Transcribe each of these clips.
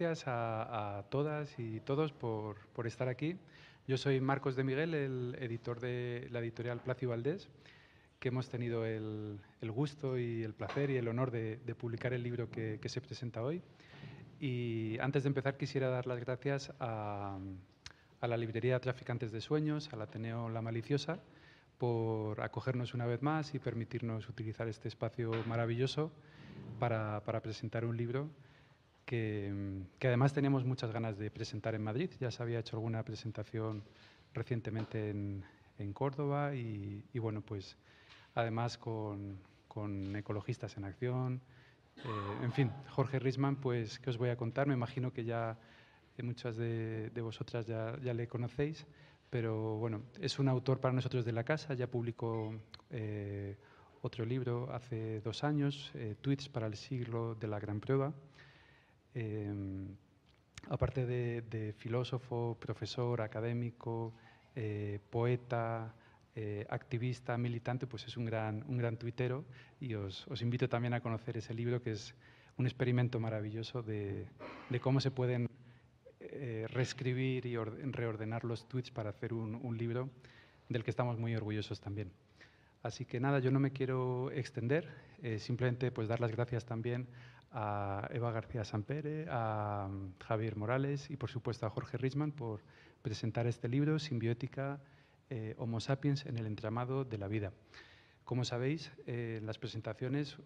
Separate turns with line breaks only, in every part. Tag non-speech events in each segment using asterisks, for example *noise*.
gracias a, todas y todos por, por, estar aquí. Yo soy Marcos de Miguel, el editor de la editorial Placio Valdés, que hemos tenido el, el, gusto y el placer y el honor de, de publicar el libro que, que, se presenta hoy. Y antes de empezar quisiera dar las gracias a, a la librería Traficantes de Sueños, al Ateneo La Maliciosa, por acogernos una vez más y permitirnos utilizar este espacio maravilloso para, para presentar un libro que, que, además teníamos muchas ganas de presentar en Madrid. Ya se había hecho alguna presentación recientemente en, en Córdoba y, y, bueno, pues además con, con Ecologistas en Acción. Eh, en fin, Jorge Risman, pues, ¿qué os voy a contar? Me imagino que ya eh, muchas de, de vosotras ya, ya le conocéis pero bueno, es un autor para nosotros de la casa, ya publicó eh, otro libro hace dos años, eh, Tweets para el siglo de la gran prueba. Eh, aparte de, filósofo, profesor, académico, eh, poeta, eh, activista, militante, pues es un gran, un gran tuitero y os, os, invito también a conocer ese libro que es un experimento maravilloso de, de cómo se pueden eh, reescribir y reordenar los tweets para hacer un, un, libro del que estamos muy orgullosos también. Así que nada, yo no me quiero extender, simplemente pues dar las gracias también a Eva García Sampere, a um, Javier Morales y por supuesto a Jorge Richman por presentar este libro, Simbiótica eh, Homo sapiens en el entramado de la vida. Como sabéis, en las presentaciones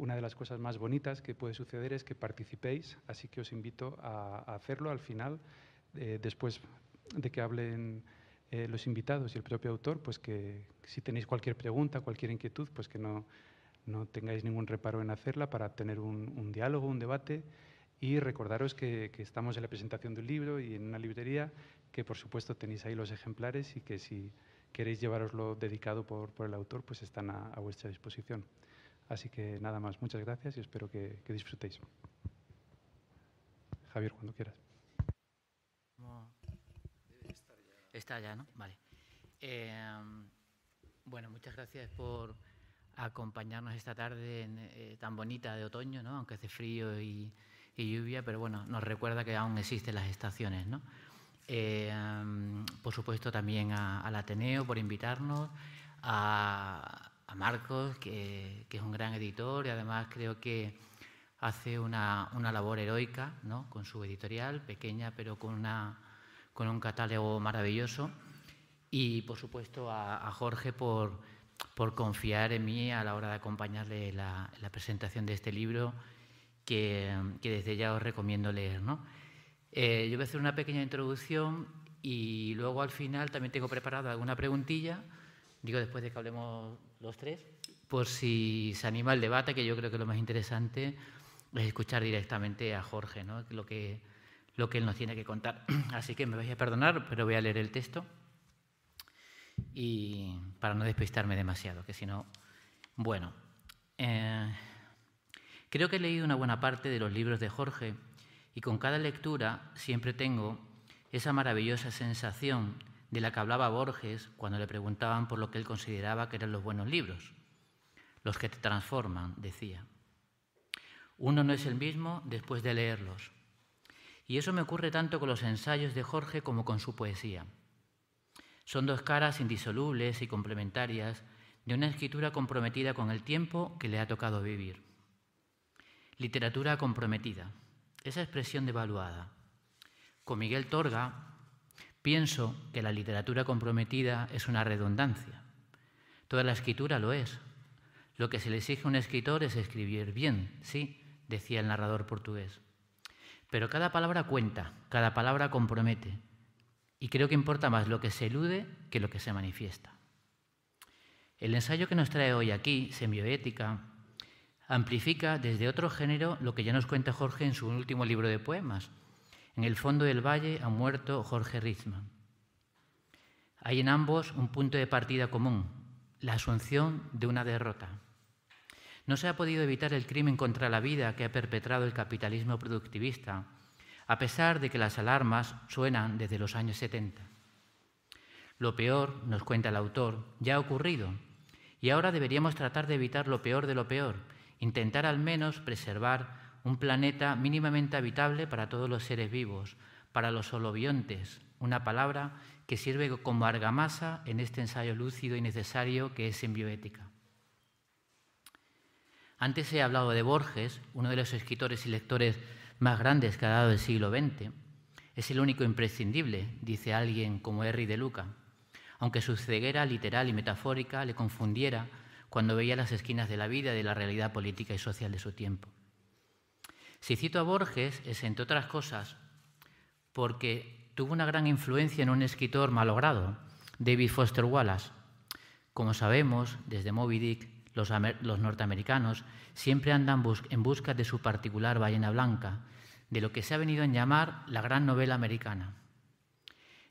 una de las cosas más bonitas que puede suceder es que participéis, así que os invito a, hacerlo al final, eh, después de que hablen eh, los invitados y el propio autor, pues que si tenéis cualquier pregunta, cualquier inquietud, pues que no, no tengáis ningún reparo en hacerla para tener un, diálogo, un debate y recordaros que, estamos en la presentación de un libro y en una librería, que por supuesto tenéis ahí los ejemplares y que si queréis llevaroslo dedicado por, por el autor, pues están a, vuestra disposición. Así que nada más, muchas gracias y espero que, que disfrutéis. Javier, cuando quieras.
Está ya, ¿no? Vale. Eh, bueno, muchas gracias por acompañarnos esta tarde en, eh, tan bonita de otoño, ¿no? Aunque hace frío y, y, lluvia, pero bueno, nos recuerda que aún existen las estaciones, ¿no? Eh, por supuesto también a, al Ateneo por invitarnos, a, a Marcos, que, que, es un gran editor y además creo que hace una, una labor heroica ¿no? con su editorial, pequeña pero con, una, con un catálogo maravilloso. Y por supuesto a, a Jorge por, por, confiar en mí a la hora de acompañarle la, la presentación de este libro que, que, desde ya os recomiendo leer. ¿no? Eh, yo voy a hacer una pequeña introducción y luego al final también tengo preparada alguna preguntilla, digo después de que hablemos los tres, por si se anima el debate, que yo creo que lo más interesante es escuchar directamente a Jorge, ¿no? lo, que, lo que él nos tiene que contar. *clears throat* Así que me vais a perdonar, pero voy a leer el texto y para no despistarme demasiado, que si no... Bueno, eh, creo que he leído una buena parte de los libros de Jorge y con cada lectura siempre tengo esa maravillosa sensación de la que hablaba Borges cuando le preguntaban por lo que él consideraba que eran los buenos libros, los que te transforman, decía. Uno no es el mismo después de leerlos. Y eso me ocurre tanto con los ensayos de Jorge como con su poesía. Son dos caras indisolubles y complementarias de una escritura comprometida con el tiempo que le ha tocado vivir. Literatura comprometida, esa expresión devaluada. Con Miguel Torga Pienso que la literatura comprometida es una redundancia. Toda la escritura lo es. Lo que se le exige a un escritor es escribir bien, sí, decía el narrador portugués. Pero cada palabra cuenta, cada palabra compromete. Y creo que importa más lo que se elude que lo que se manifiesta. El ensayo que nos trae hoy aquí, Semioética, amplifica desde otro género lo que ya nos cuenta Jorge en su último libro de poemas, en el fondo del valle ha muerto Jorge Rizman. Hay en ambos un punto de partida común, la asunción de una derrota. No se ha podido evitar el crimen contra la vida que ha perpetrado el capitalismo productivista, a pesar de que las alarmas suenan desde los años 70. Lo peor, nos cuenta el autor, ya ha ocurrido, y ahora deberíamos tratar de evitar lo peor de lo peor, intentar al menos preservar un planeta mínimamente habitable para todos los seres vivos, para los holobiontes, una palabra que sirve como argamasa en este ensayo lúcido y necesario que es en bioética. Antes he hablado de Borges, uno de los escritores y lectores más grandes que ha dado el siglo XX. Es el único imprescindible, dice alguien como Henry de Luca, aunque su ceguera literal y metafórica le confundiera cuando veía las esquinas de la vida y de la realidad política y social de su tiempo. Si cito a Borges es, entre otras cosas, porque tuvo una gran influencia en un escritor malogrado, David Foster Wallace. Como sabemos, desde Moby Dick, los, norteamericanos siempre andan en busca de su particular ballena blanca, de lo que se ha venido a llamar la gran novela americana.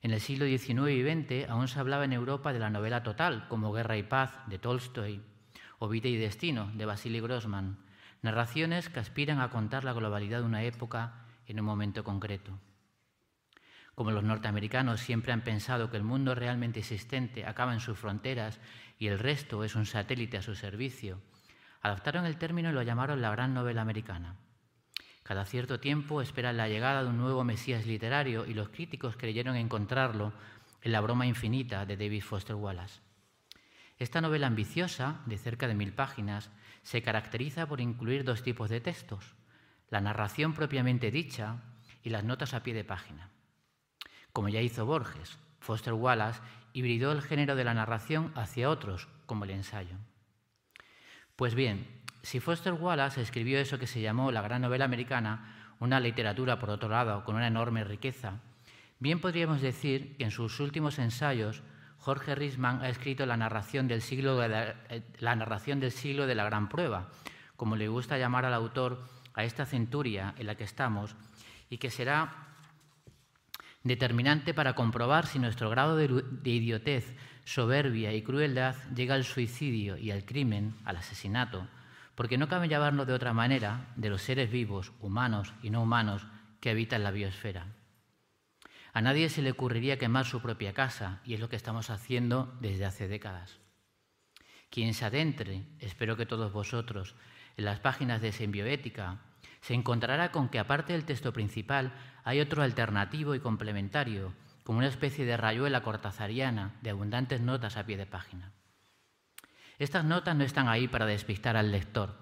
En el siglo XIX y XX aún se hablaba en Europa de la novela total, como Guerra y Paz, de Tolstoy, o Vida y Destino, de Vasily Grossman, narraciones que aspiran a contar la globalidad de una época en un momento concreto. Como los norteamericanos siempre han pensado que el mundo realmente existente acaba en sus fronteras y el resto es un satélite a su servicio, adaptaron el término y lo llamaron la gran novela americana. Cada cierto tiempo esperan la llegada de un nuevo Mesías literario y los críticos creyeron encontrarlo en La broma infinita de David Foster Wallace. Esta novela ambiciosa, de cerca de mil páginas, se caracteriza por incluir dos tipos de textos, la narración propiamente dicha y las notas a pie de página. Como ya hizo Borges, Foster Wallace hibridó el género de la narración hacia otros, como el ensayo. Pues bien, si Foster Wallace escribió eso que se llamó la gran novela americana, una literatura, por otro lado, con una enorme riqueza, bien podríamos decir que en sus últimos ensayos Jorge Risman ha escrito la narración del siglo de la, eh, la, narración del siglo de la gran prueba, como le gusta llamar al autor a esta centuria en la que estamos, y que será determinante para comprobar si nuestro grado de, idiotez, soberbia y crueldad llega al suicidio y al crimen, al asesinato, porque no cabe llamarlo de otra manera de los seres vivos, humanos y no humanos, que habitan la biosfera. A nadie se le ocurriría quemar su propia casa, y es lo que estamos haciendo desde hace décadas. Quien se adentre, espero que todos vosotros, en las páginas de Sembioética, se encontrará con que aparte del texto principal hay otro alternativo y complementario, como una especie de rayuela cortazariana de abundantes notas a pie de página. Estas notas no están ahí para despistar al lector,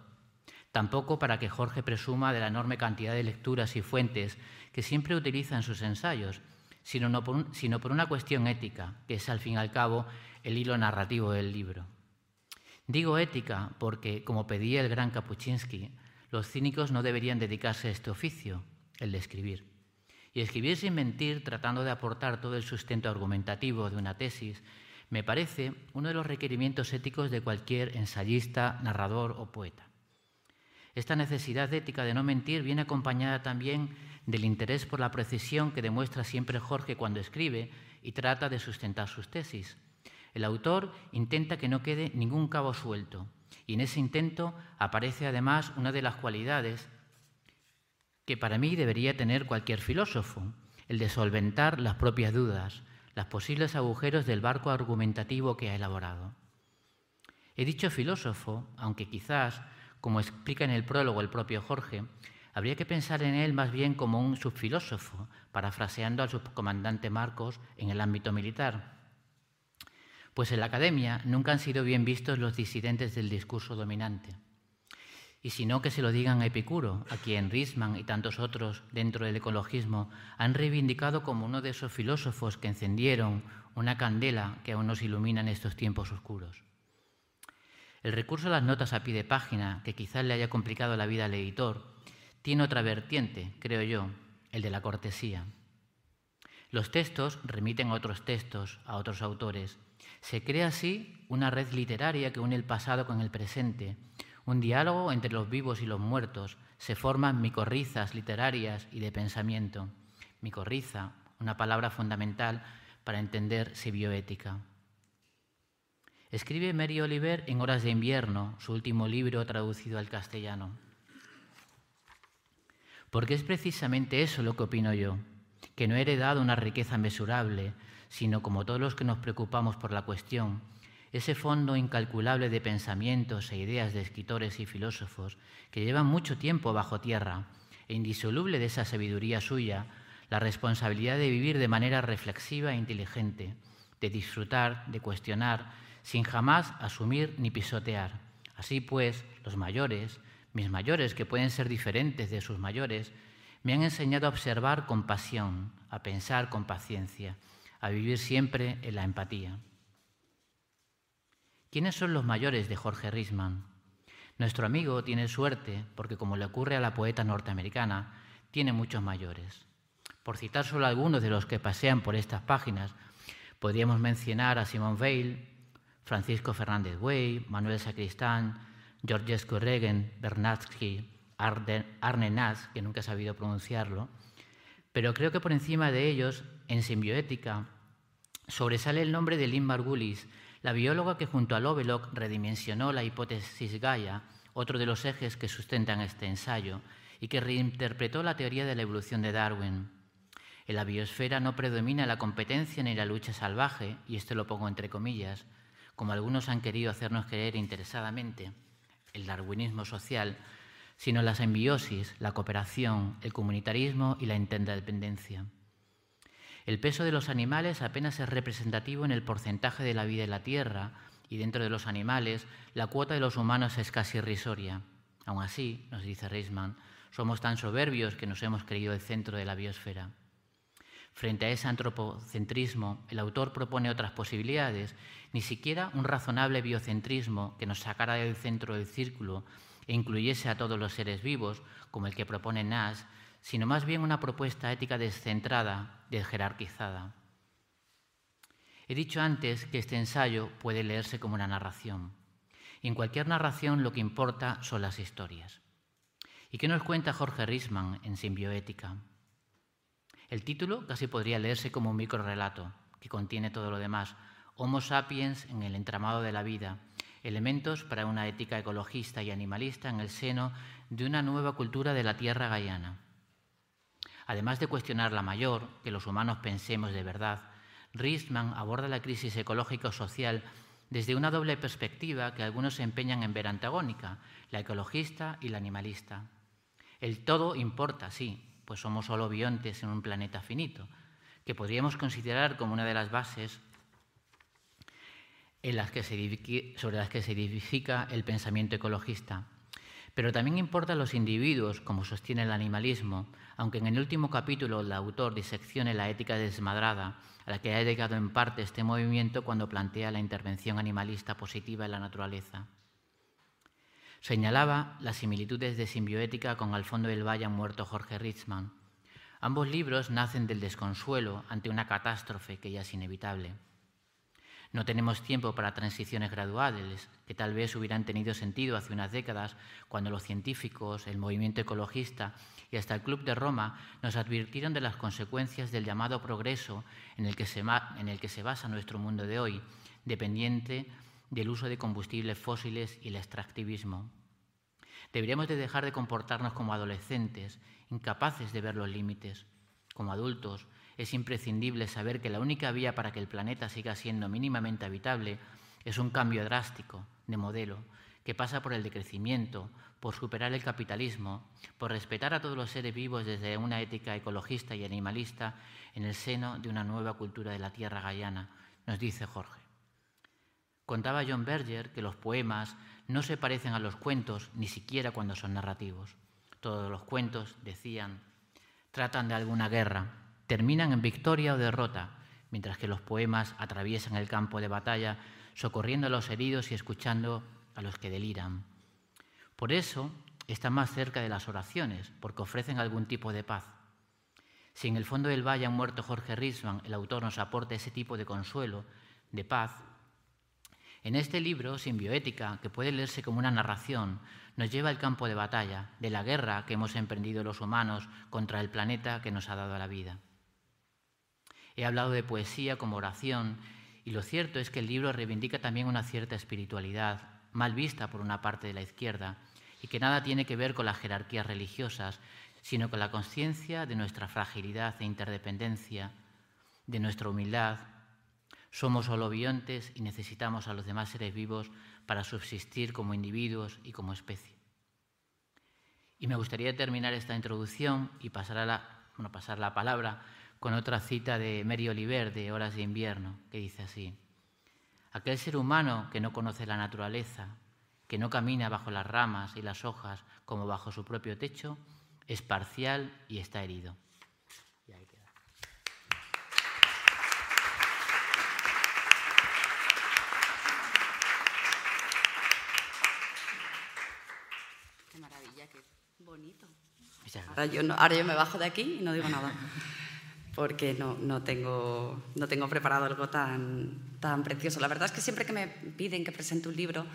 tampoco para que Jorge presuma de la enorme cantidad de lecturas y fuentes que siempre utiliza en sus ensayos, sino, por, sino por una cuestión ética, que es al fin y al cabo el hilo narrativo del libro. Digo ética porque, como pedía el gran Kapuczynski, los cínicos no deberían dedicarse a este oficio, el de escribir. Y escribir sin mentir, tratando de aportar todo el sustento argumentativo de una tesis, me parece uno de los requerimientos éticos de cualquier ensayista, narrador o poeta. Esta necesidad ética de no mentir viene acompañada también del interés por la precisión que demuestra siempre Jorge cuando escribe y trata de sustentar sus tesis. El autor intenta que no quede ningún cabo suelto, y en ese intento aparece además una de las cualidades que para mí debería tener cualquier filósofo, el de solventar las propias dudas, los posibles agujeros del barco argumentativo que ha elaborado. He dicho filósofo, aunque quizás, como explica en el prólogo el propio Jorge, habría que pensar en él más bien como un subfilósofo, parafraseando al subcomandante Marcos en el ámbito militar. Pues en la academia nunca han sido bien vistos los disidentes del discurso dominante. Y si no, que se lo digan a Epicuro, a quien Risman y tantos otros dentro del ecologismo han reivindicado como uno de esos filósofos que encendieron una candela que aún nos ilumina en estos tiempos oscuros. El recurso a las notas a pie de página, que quizás le haya complicado la vida al editor, tiene otra vertiente, creo yo, el de la cortesía. Los textos remiten a otros textos, a otros autores, se crea así una red literaria que une el pasado con el presente, un diálogo entre los vivos y los muertos. Se forman micorrizas literarias y de pensamiento. Micorriza, una palabra fundamental para entender si bioética. Escribe Mary Oliver en Horas de Invierno, su último libro traducido al castellano. Porque es precisamente eso lo que opino yo, que no he heredado una riqueza mesurable, sino como todos los que nos preocupamos por la cuestión, ese fondo incalculable de pensamientos e ideas de escritores y filósofos que llevan mucho tiempo bajo tierra e indisoluble de esa sabiduría suya, la responsabilidad de vivir de manera reflexiva e inteligente, de disfrutar, de cuestionar, sin jamás asumir ni pisotear. Así pues, los mayores, mis mayores, que pueden ser diferentes de sus mayores, me han enseñado a observar con pasión, a pensar con paciencia, a vivir siempre en la empatía. ¿Quiénes son los mayores de Jorge Risman? Nuestro amigo tiene suerte porque, como le ocurre a la poeta norteamericana, tiene muchos mayores. Por citar solo algunos de los que pasean por estas páginas, podríamos mencionar a Simone Weil, Francisco Fernández Way, Manuel Sacristán, Georgescu Regen, Bernatsky, Arne Nass, que nunca he sabido pronunciarlo, pero creo que por encima de ellos, en simbioética, sobresale el nombre de Lynn Margulis, la bióloga que junto a Lovelock redimensionó la hipótesis Gaia, otro de los ejes que sustentan este ensayo, y que reinterpretó la teoría de la evolución de Darwin. En la biosfera no predomina la competencia ni la lucha salvaje, y esto lo pongo entre comillas, como algunos han querido hacernos creer interesadamente, el darwinismo social, sino la simbiosis, la cooperación, el comunitarismo y la interdependencia. El peso de los animales apenas es representativo en el porcentaje de la vida en la Tierra y dentro de los animales la cuota de los humanos es casi irrisoria. Aún así, nos dice Reisman, somos tan soberbios que nos hemos creído el centro de la biosfera. Frente a ese antropocentrismo, el autor propone otras posibilidades, ni siquiera un razonable biocentrismo que nos sacara del centro del círculo e incluyese a todos los seres vivos, como el que propone Nash, sino más bien una propuesta ética descentrada, desjerarquizada. He dicho antes que este ensayo puede leerse como una narración. Y en cualquier narración lo que importa son las historias. ¿Y qué nos cuenta Jorge Risman en Simbioética? El título casi podría leerse como un microrelato, que contiene todo lo demás, Homo sapiens en el entramado de la vida, elementos para una ética ecologista y animalista en el seno de una nueva cultura de la tierra gaiana. Además de cuestionar la mayor, que los humanos pensemos de verdad, Riesman aborda la crisis ecológica o social desde una doble perspectiva que algunos se empeñan en ver antagónica, la ecologista y la animalista. El todo importa, sí, pues somos solo biontes en un planeta finito, que podríamos considerar como una de las bases sobre las que se edifica el pensamiento ecologista. Pero también importan los individuos, como sostiene el animalismo, aunque en el último capítulo el autor diseccione la ética desmadrada a la que ha llegado en parte este movimiento cuando plantea la intervención animalista positiva en la naturaleza. Señalaba las similitudes de simbioética con Al fondo del valle muerto Jorge Ritzman. Ambos libros nacen del desconsuelo ante una catástrofe que ya es inevitable. No tenemos tiempo para transiciones graduales, que tal vez hubieran tenido sentido hace unas décadas, cuando los científicos, el movimiento ecologista y hasta el Club de Roma nos advirtieron de las consecuencias del llamado progreso en el que se, en el que se basa nuestro mundo de hoy, dependiente del uso de combustibles fósiles y el extractivismo. Deberíamos de dejar de comportarnos como adolescentes, incapaces de ver los límites. Como adultos, es imprescindible saber que la única vía para que el planeta siga siendo mínimamente habitable es un cambio drástico de modelo que pasa por el decrecimiento, por superar el capitalismo, por respetar a todos los seres vivos desde una ética ecologista y animalista en el seno de una nueva cultura de la tierra gallana, nos dice Jorge. Contaba John Berger que los poemas no se parecen a los cuentos ni siquiera cuando son narrativos. Todos los cuentos, decían, tratan de alguna guerra, terminan en victoria o derrota, mientras que los poemas atraviesan el campo de batalla, socorriendo a los heridos y escuchando a los que deliran. Por eso están más cerca de las oraciones, porque ofrecen algún tipo de paz. Si en el fondo del valle han muerto Jorge Risman, el autor nos aporta ese tipo de consuelo, de paz, en este libro, Simbioética, que puede leerse como una narración, nos lleva al campo de batalla, de la guerra que hemos emprendido los humanos contra el planeta que nos ha dado la vida. He hablado de poesía como oración y lo cierto es que el libro reivindica también una cierta espiritualidad, mal vista por una parte de la izquierda, y que nada tiene que ver con las jerarquías religiosas, sino con la conciencia de nuestra fragilidad e interdependencia, de nuestra humildad. Somos holobiontes y necesitamos a los demás seres vivos para subsistir como individuos y como especie. Y me gustaría terminar esta introducción y pasar, a la, bueno, pasar la palabra con otra cita de Mary Oliver de Horas de Invierno, que dice así, Aquel ser humano que no conoce la naturaleza, que no camina bajo las ramas y las hojas como bajo su propio techo, es parcial y está herido.
Qué maravilla, qué bonito. Ahora yo, ahora yo me bajo de aquí y no digo nada, porque no, no, tengo, no tengo preparado algo tan, tan precioso. La verdad es que siempre que me piden que presente un libro,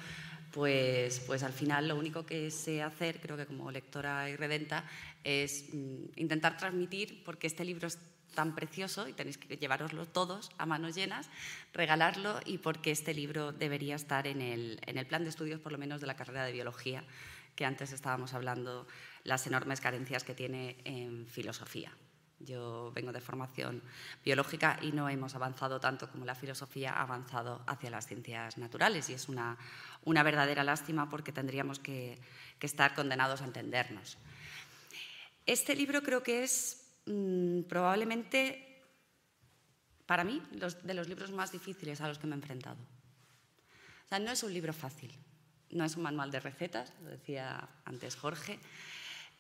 pues, pues al final lo único que sé hacer, creo que como lectora y redenta, es mm, intentar transmitir, porque este libro es tan precioso y tenéis que llevaroslo todos a manos llenas, regalarlo y porque este libro debería estar en el, en el plan de estudios, por lo menos de la carrera de biología, que antes estábamos hablando, las enormes carencias que tiene en filosofía. Yo vengo de formación biológica y no hemos avanzado tanto como la filosofía ha avanzado hacia las ciencias naturales y es una, una verdadera lástima porque tendríamos que, que, estar condenados a entendernos. Este libro creo que es mmm, probablemente, para mí, los, de los libros más difíciles a los que me he enfrentado. O sea, no es un libro fácil, no es un manual de recetas, lo decía antes Jorge,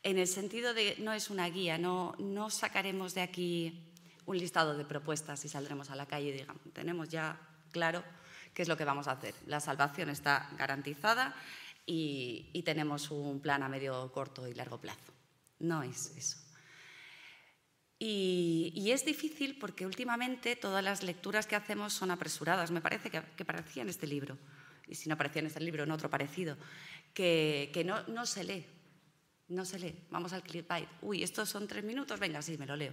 en el sentido de no es una guía, no, sacaremos de aquí un listado de propuestas y saldremos a la calle y digamos, tenemos ya claro qué es lo que vamos a hacer. La salvación está garantizada y, tenemos un plan a medio, corto y largo plazo. No es eso. Y, es difícil porque últimamente todas las lecturas que hacemos son apresuradas. Me parece que, que parecía en este libro, y si no aparecía en este libro, en otro parecido, que, no se lee no se lee. Vamos al clickbait. Uy, estos son tres minutos, venga, sí, me lo leo.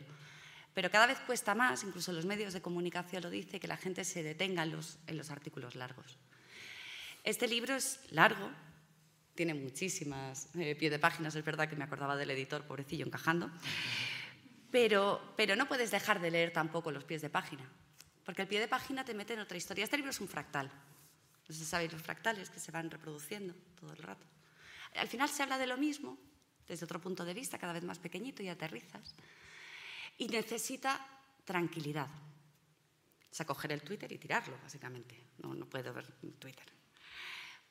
Pero cada vez cuesta más, incluso los medios de comunicación lo dice, que la gente se detenga en los, en los artículos largos. Este libro es largo, tiene muchísimas eh, pie de páginas, es verdad que me acordaba del editor, pobrecillo, encajando, pero, pero no puedes dejar de leer tampoco los pies de página, porque el pie de página te mete en otra historia. Este libro es un fractal. No sé si sabéis los fractales que se van reproduciendo todo el rato. Al final se habla de lo mismo, desde otro punto de vista, cada vez más pequeñito y aterrizas. Y necesita tranquilidad. O sea, coger el Twitter y tirarlo, básicamente. No, no puedo ver Twitter.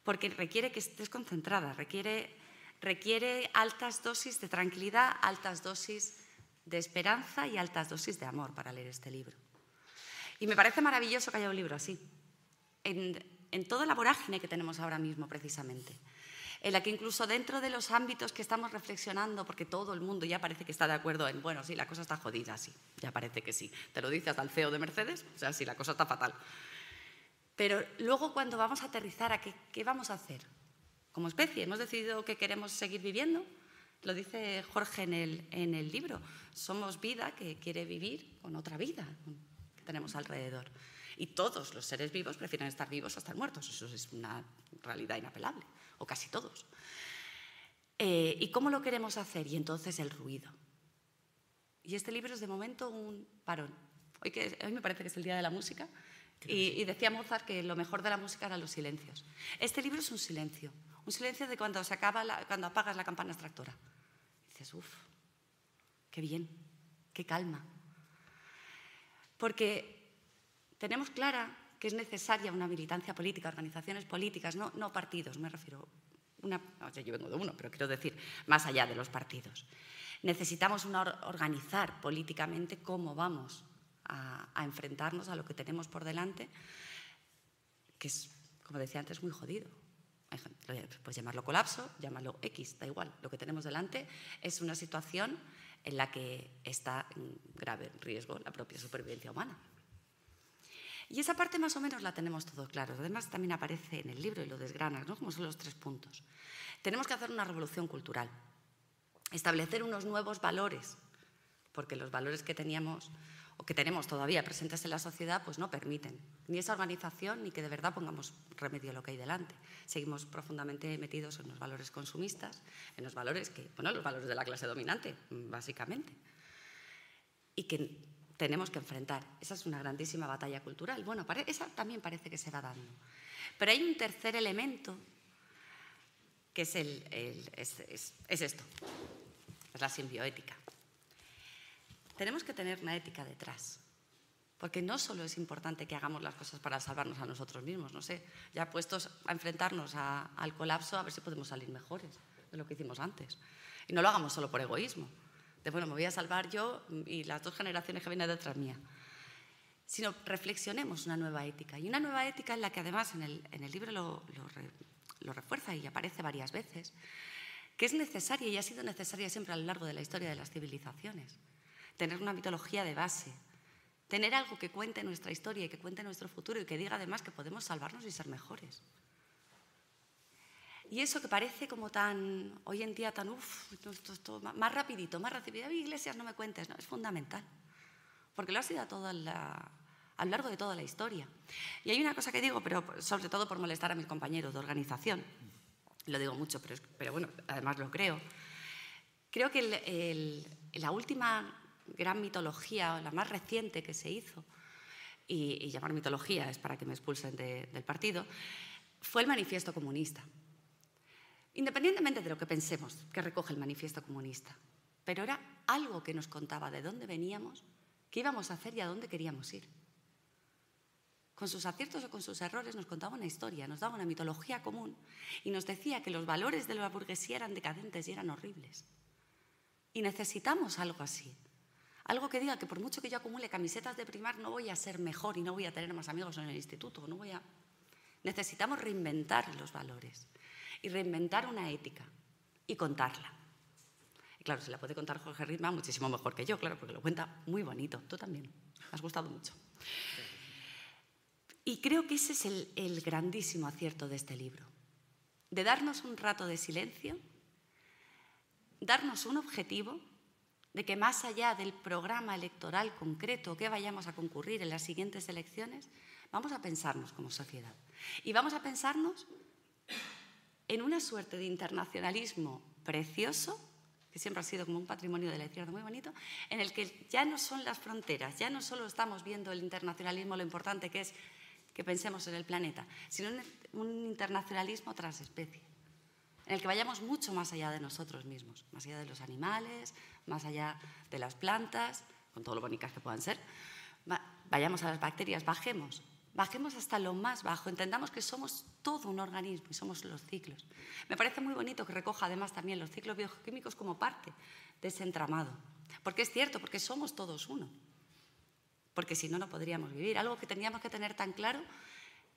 Porque requiere que estés concentrada, requiere, requiere altas dosis de tranquilidad, altas dosis de esperanza y altas dosis de amor para leer este libro. Y me parece maravilloso que haya un libro así, en, en toda la vorágine que tenemos ahora mismo, precisamente en la que incluso dentro de los ámbitos que estamos reflexionando, porque todo el mundo ya parece que está de acuerdo en, bueno, sí, la cosa está jodida, sí, ya parece que sí. Te lo dices al CEO de Mercedes, o sea, sí, la cosa está fatal. Pero luego cuando vamos a aterrizar a qué, qué vamos a hacer como especie, hemos decidido que queremos seguir viviendo, lo dice Jorge en el, en el libro, somos vida que quiere vivir con otra vida que tenemos alrededor. Y todos los seres vivos prefieren estar vivos o estar muertos, eso es una realidad inapelable o casi todos. Eh, ¿Y cómo lo queremos hacer? Y entonces el ruido. Y este libro es de momento un parón. Hoy, que, hoy me parece que es el Día de la Música y, y, decía Mozart que lo mejor de la música eran los silencios. Este libro es un silencio, un silencio de cuando, se acaba la, cuando apagas la campana extractora. Y dices, uff, qué bien, qué calma. Porque tenemos clara que es necesaria una militancia política, organizaciones políticas, no, no partidos, me refiero. Una, yo vengo de uno, pero quiero decir, más allá de los partidos. Necesitamos una, organizar políticamente cómo vamos a, a, enfrentarnos a lo que tenemos por delante, que es, como decía antes, muy jodido. Pues llamarlo colapso, llamarlo X, da igual. Lo que tenemos delante es una situación en la que está en grave riesgo la propia supervivencia humana. Y esa parte más o menos la tenemos todo claro. Además, también aparece en el libro y lo desgranas, ¿no? como son los tres puntos. Tenemos que hacer una revolución cultural, establecer unos nuevos valores, porque los valores que teníamos o que tenemos todavía presentes en la sociedad pues no permiten ni esa organización ni que de verdad pongamos remedio a lo que hay delante. Seguimos profundamente metidos en los valores consumistas, en los valores que, bueno, los valores de la clase dominante, básicamente. Y que tenemos que enfrentar. Esa es una grandísima batalla cultural. Bueno, esa también parece que se va dando. Pero hay un tercer elemento que es, el, es, es esto, es la simbioética. Tenemos que tener una ética detrás. Porque no solo es importante que hagamos las cosas para salvarnos a nosotros mismos, no sé, ya puestos a enfrentarnos al colapso, a ver si podemos salir mejores de lo que hicimos antes. Y no lo hagamos solo por egoísmo, de bueno, me voy a salvar yo y las dos generaciones que vienen detrás mía. Sino reflexionemos una nueva ética. Y una nueva ética en la que además en el, en el libro lo, lo refuerza y aparece varias veces, que es necesaria y ha sido necesaria siempre a lo largo de la historia de las civilizaciones. Tener una mitología de base, tener algo que cuente nuestra historia y que cuente nuestro futuro y que diga además que podemos salvarnos y ser mejores. Y eso que parece como tan, hoy en día tan, uff, más rapidito, más rapidito, iglesias no me cuentes, no, es fundamental, porque lo ha sido a, toda a lo largo de toda la historia. Y hay una cosa que digo, pero sobre todo por molestar a mis compañeros de organización, lo digo mucho, pero, pero bueno, además lo creo, creo que la última gran mitología, la más reciente que se hizo, y, llamar mitología es para que me expulsen del partido, fue el manifiesto comunista. Independientemente de lo que pensemos que recoge el manifiesto comunista, pero era algo que nos contaba de dónde veníamos, qué íbamos a hacer y a dónde queríamos ir. Con sus aciertos o con sus errores nos contaba una historia, nos daba una mitología común y nos decía que los valores de la burguesía eran decadentes y eran horribles. Y necesitamos algo así, algo que diga que por mucho que yo acumule camisetas de primar, no voy a ser mejor y no voy a tener más amigos en el instituto. No voy a... Necesitamos reinventar los valores y reinventar una ética y contarla. Y claro, se la puede contar Jorge Ritma muchísimo mejor que yo, claro, porque lo cuenta muy bonito. Tú también. Me has gustado mucho. Y creo que ese es el, el grandísimo acierto de este libro. De darnos un rato de silencio, darnos un objetivo de que más allá del programa electoral concreto que vayamos a concurrir en las siguientes elecciones, vamos a pensarnos como sociedad. Y vamos a pensarnos en una suerte de internacionalismo precioso, que siempre ha sido como un patrimonio de la izquierda muy bonito, en el que ya no son las fronteras, ya no solo estamos viendo el internacionalismo, lo importante que es que pensemos en el planeta, sino un internacionalismo transespecie en el que vayamos mucho más allá de nosotros mismos, más allá de los animales, más allá de las plantas, con todo lo bonitas que puedan ser. Vayamos a las bacterias, bajemos, bajemos hasta lo más bajo, entendamos que somos todo un organismo y somos los ciclos. Me parece muy bonito que recoja además también los ciclos bioquímicos como parte de ese entramado, porque es cierto, porque somos todos uno, porque si no, no podríamos vivir. Algo que teníamos que tener tan claro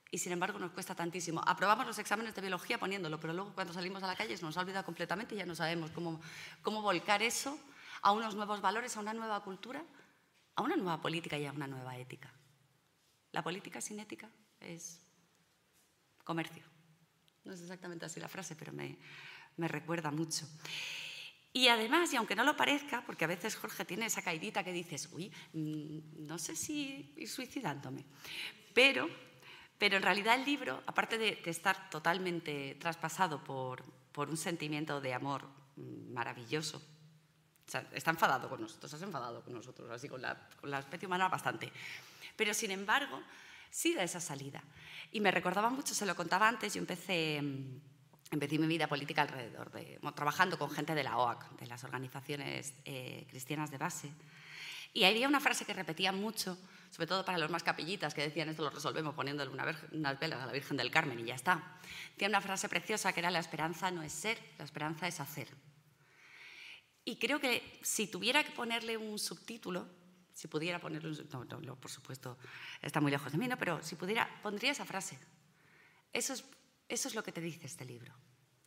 y sin embargo nos cuesta tantísimo. Aprobamos los exámenes de biología poniéndolo, pero luego cuando salimos a la calle se nos ha olvidado completamente y ya no sabemos cómo, cómo volcar eso a unos nuevos valores, a una nueva cultura, a una nueva política y a una nueva ética. La política sin ética es comercio. No es exactamente así la frase, pero me, me recuerda mucho. Y además, y aunque no lo parezca, porque a veces Jorge tiene esa caidita que dices, uy, mm, no sé si ir suicidándome, pero pero en realidad el libro, aparte de, estar totalmente traspasado por, un sentimiento de amor mm, maravilloso, está enfadado con nosotros, has enfadado con nosotros, así con la, con la especie humana bastante. Pero sin embargo, sí da esa salida. Y me recordaba mucho, se lo contaba antes, yo empecé, mm, empecé mi vida política alrededor de, trabajando con gente de la OAC, de las organizaciones eh, cristianas de base. Y había una frase que repetía mucho, sobre todo para los más capillitas, que decían esto lo resolvemos poniéndole unas velas a la Virgen del Carmen y ya está. Tiene una frase preciosa que era la esperanza no es ser, la esperanza es hacer. Y creo que si tuviera que ponerle un subtítulo, si pudiera ponerle un no, no, por supuesto, está muy lejos de mí, ¿no? pero si pudiera, pondría esa frase. Eso es, eso es lo que te dice este libro.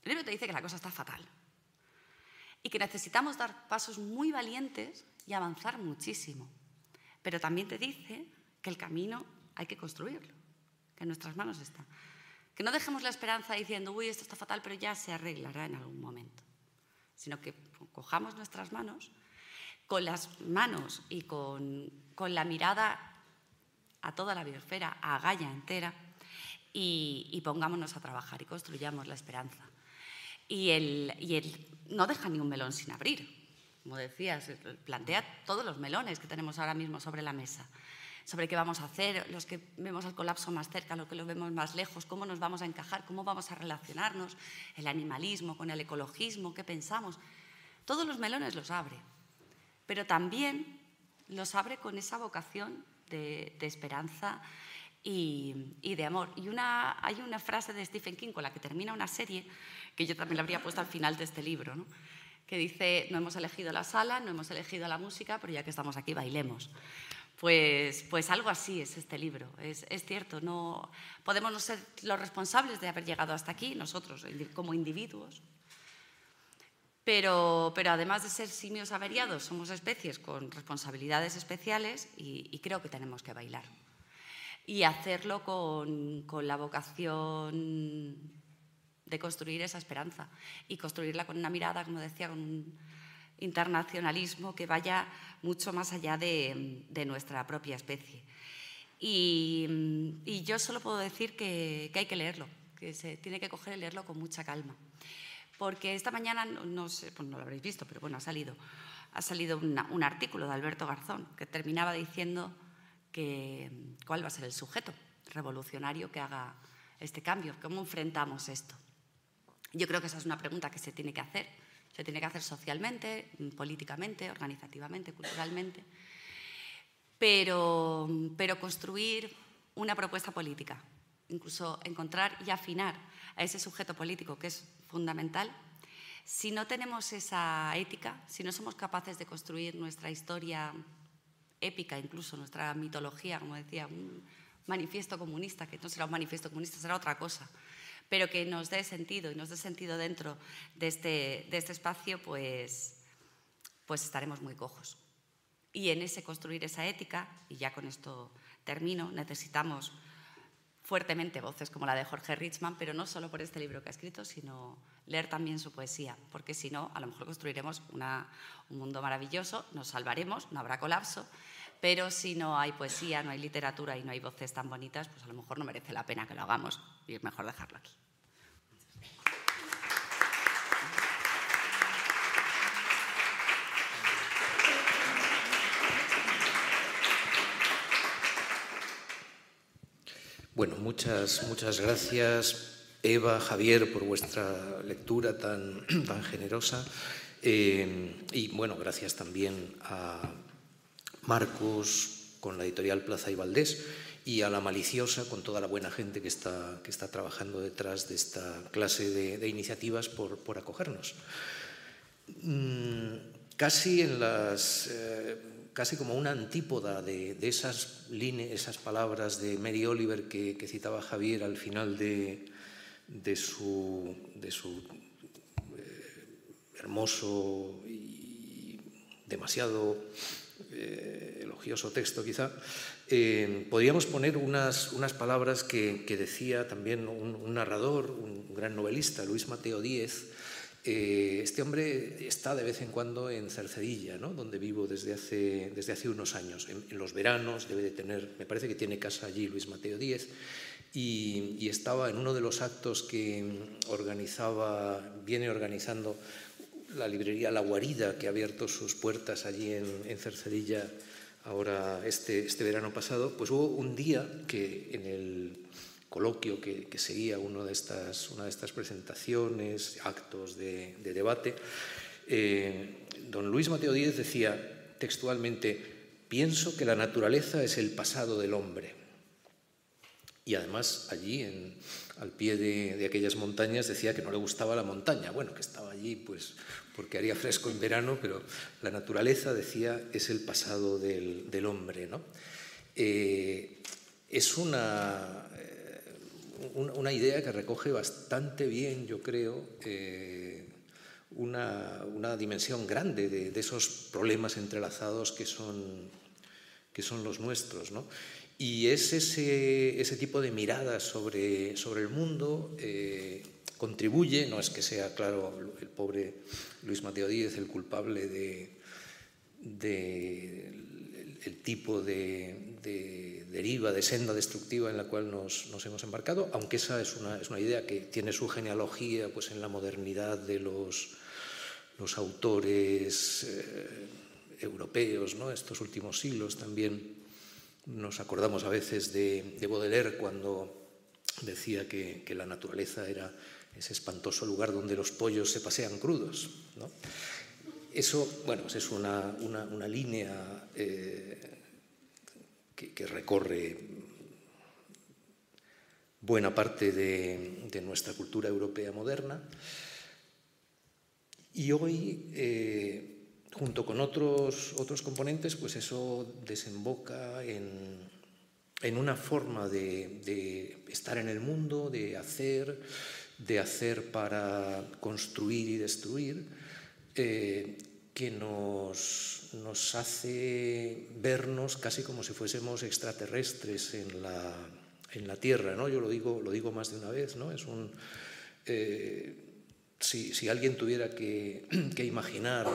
El libro te dice que la cosa está fatal y que necesitamos dar pasos muy valientes y avanzar muchísimo. Pero también te dice que el camino hay que construirlo, que en nuestras manos está. Que no dejemos la esperanza diciendo, uy, esto está fatal, pero ya se arreglará en algún momento. Sino que cojamos nuestras manos, con las manos y con, con la mirada a toda la biosfera, a Gaia entera, y, pongámonos a trabajar y construyamos la esperanza. Y, el, y el, no deja ni un melón sin abrir como decías, plantea todos los melones que tenemos ahora mismo sobre la mesa sobre qué vamos a hacer, los que vemos el colapso más cerca, los que lo vemos más lejos, cómo nos vamos a encajar, cómo vamos a relacionarnos, el animalismo con el ecologismo, qué pensamos. Todos los melones los abre, pero también los abre con esa vocación de, esperanza y, de amor. Y hay una frase de Stephen King con la que termina una serie, que yo también la habría puesto al final de este libro, que dice, no hemos elegido la sala, no hemos elegido la música, pero ya que estamos aquí, bailemos. Pues, pues algo así es este libro. Es, cierto, no podemos no ser los responsables de haber llegado hasta aquí, nosotros como individuos, pero, pero además de ser simios averiados, somos especies con responsabilidades especiales y, creo que tenemos que bailar. Y hacerlo con, con la vocación de construir esa esperanza y construirla con una mirada, como decía, con un, internacionalismo que vaya mucho más allá de, nuestra propia especie. Y, yo solo puedo decir que, hay que leerlo, que se tiene que coger y leerlo con mucha calma. Porque esta mañana, no, sé, no lo habréis visto, pero bueno, ha salido, ha salido un artículo de Alberto Garzón que terminaba diciendo que, cuál va a ser el sujeto revolucionario que haga este cambio, cómo enfrentamos esto. Yo creo que esa es una pregunta que se tiene que hacer se tiene que hacer socialmente, políticamente, organizativamente, culturalmente, pero, pero construir una propuesta política, incluso encontrar y afinar a ese sujeto político que es fundamental. Si no tenemos esa ética, si no somos capaces de construir nuestra historia épica, incluso nuestra mitología, como decía, un manifiesto comunista, que no será un manifiesto comunista, será otra cosa, pero que nos dé sentido y nos dé sentido dentro de este, de este espacio, pues, pues estaremos muy cojos. Y en ese construir esa ética, y ya con esto termino, necesitamos fuertemente voces como la de Jorge Richman, pero no solo por este libro que ha escrito, sino leer también su poesía, porque si no, a lo mejor construiremos un mundo maravilloso, nos salvaremos, no habrá colapso, pero si no hay poesía, no hay literatura y no hay voces tan bonitas, pues a lo mejor no merece la pena que lo hagamos y es mejor dejarlo aquí.
Bueno, muchas, muchas gracias, Eva, Javier, por vuestra lectura tan, *clears throat* tan generosa. Eh, y bueno, gracias también a Marcos con la editorial Plaza y Valdés y a la maliciosa con toda la buena gente que está, que está trabajando detrás de esta clase de, iniciativas por, por acogernos. Mm, casi en las... Eh, casi como una antípoda de, esas, líneas, esas palabras de Mary Oliver que, citaba Javier al final de, su, de su eh, hermoso y demasiado eh, elogioso texto quizá, eh, podríamos poner unas, unas palabras que, decía también un, narrador, un gran novelista, Luis Mateo Díez, eh, este hombre está de vez en cuando en Cercedilla, ¿no? donde vivo desde hace, desde hace unos años. En, los veranos debe de tener, me parece que tiene casa allí Luis Mateo Díez, y, estaba en uno de los actos que organizaba, viene organizando la librería La Guarida, que ha abierto sus puertas allí en, en Cercedilla ahora este, este verano pasado, pues hubo un día que en el coloquio que, seguía una de, estas, una de estas presentaciones, actos de, debate, eh, don Luis Mateo Díez decía textualmente, pienso que la naturaleza es el pasado del hombre. Y además allí, en, al pie de, aquellas montañas, decía que no le gustaba la montaña. Bueno, que estaba allí pues porque haría fresco en verano, pero la naturaleza, decía, es el pasado del, hombre. ¿no? Eh, es una, una idea que recoge bastante bien, yo creo, eh, una, dimensión grande de, esos problemas entrelazados que son, que son los nuestros. ¿no? Y es ese, ese, tipo de mirada sobre, sobre el mundo eh, contribuye, no es que sea, claro, el pobre Luis Mateo Díez el culpable de, de el tipo de, deriva, de senda destructiva en la cual nos, hemos embarcado, aunque esa es una, idea que tiene su genealogía pues, en la modernidad de los, autores eh, europeos, ¿no? estos últimos siglos también. Nos acordamos a veces de, Baudelaire cuando decía que, la naturaleza era ese espantoso lugar donde los pollos se pasean crudos. Eso, bueno, es una, línea eh, que, recorre buena parte de, nuestra cultura europea moderna. Y hoy eh, junto con otros, otros componentes, pues eso desemboca en, una forma de, estar en el mundo, de hacer, de hacer para construir y destruir, eh, que nos, nos, hace vernos casi como si fuésemos extraterrestres en la, en la Tierra. ¿no? Yo lo digo, lo digo más de una vez, ¿no? es un... Eh, si, alguien tuviera que, imaginar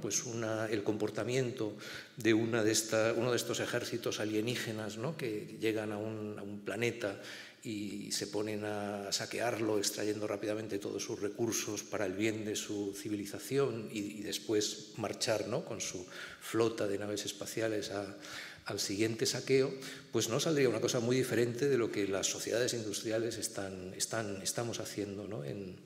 pues el comportamiento de, una de uno de estos ejércitos alienígenas que llegan a un, planeta y se ponen a saquearlo, extrayendo rápidamente todos sus recursos para el bien de su civilización y, después marchar con su flota de naves espaciales al siguiente saqueo, pues no saldría una cosa muy diferente de lo que las sociedades industriales están, están, estamos haciendo en,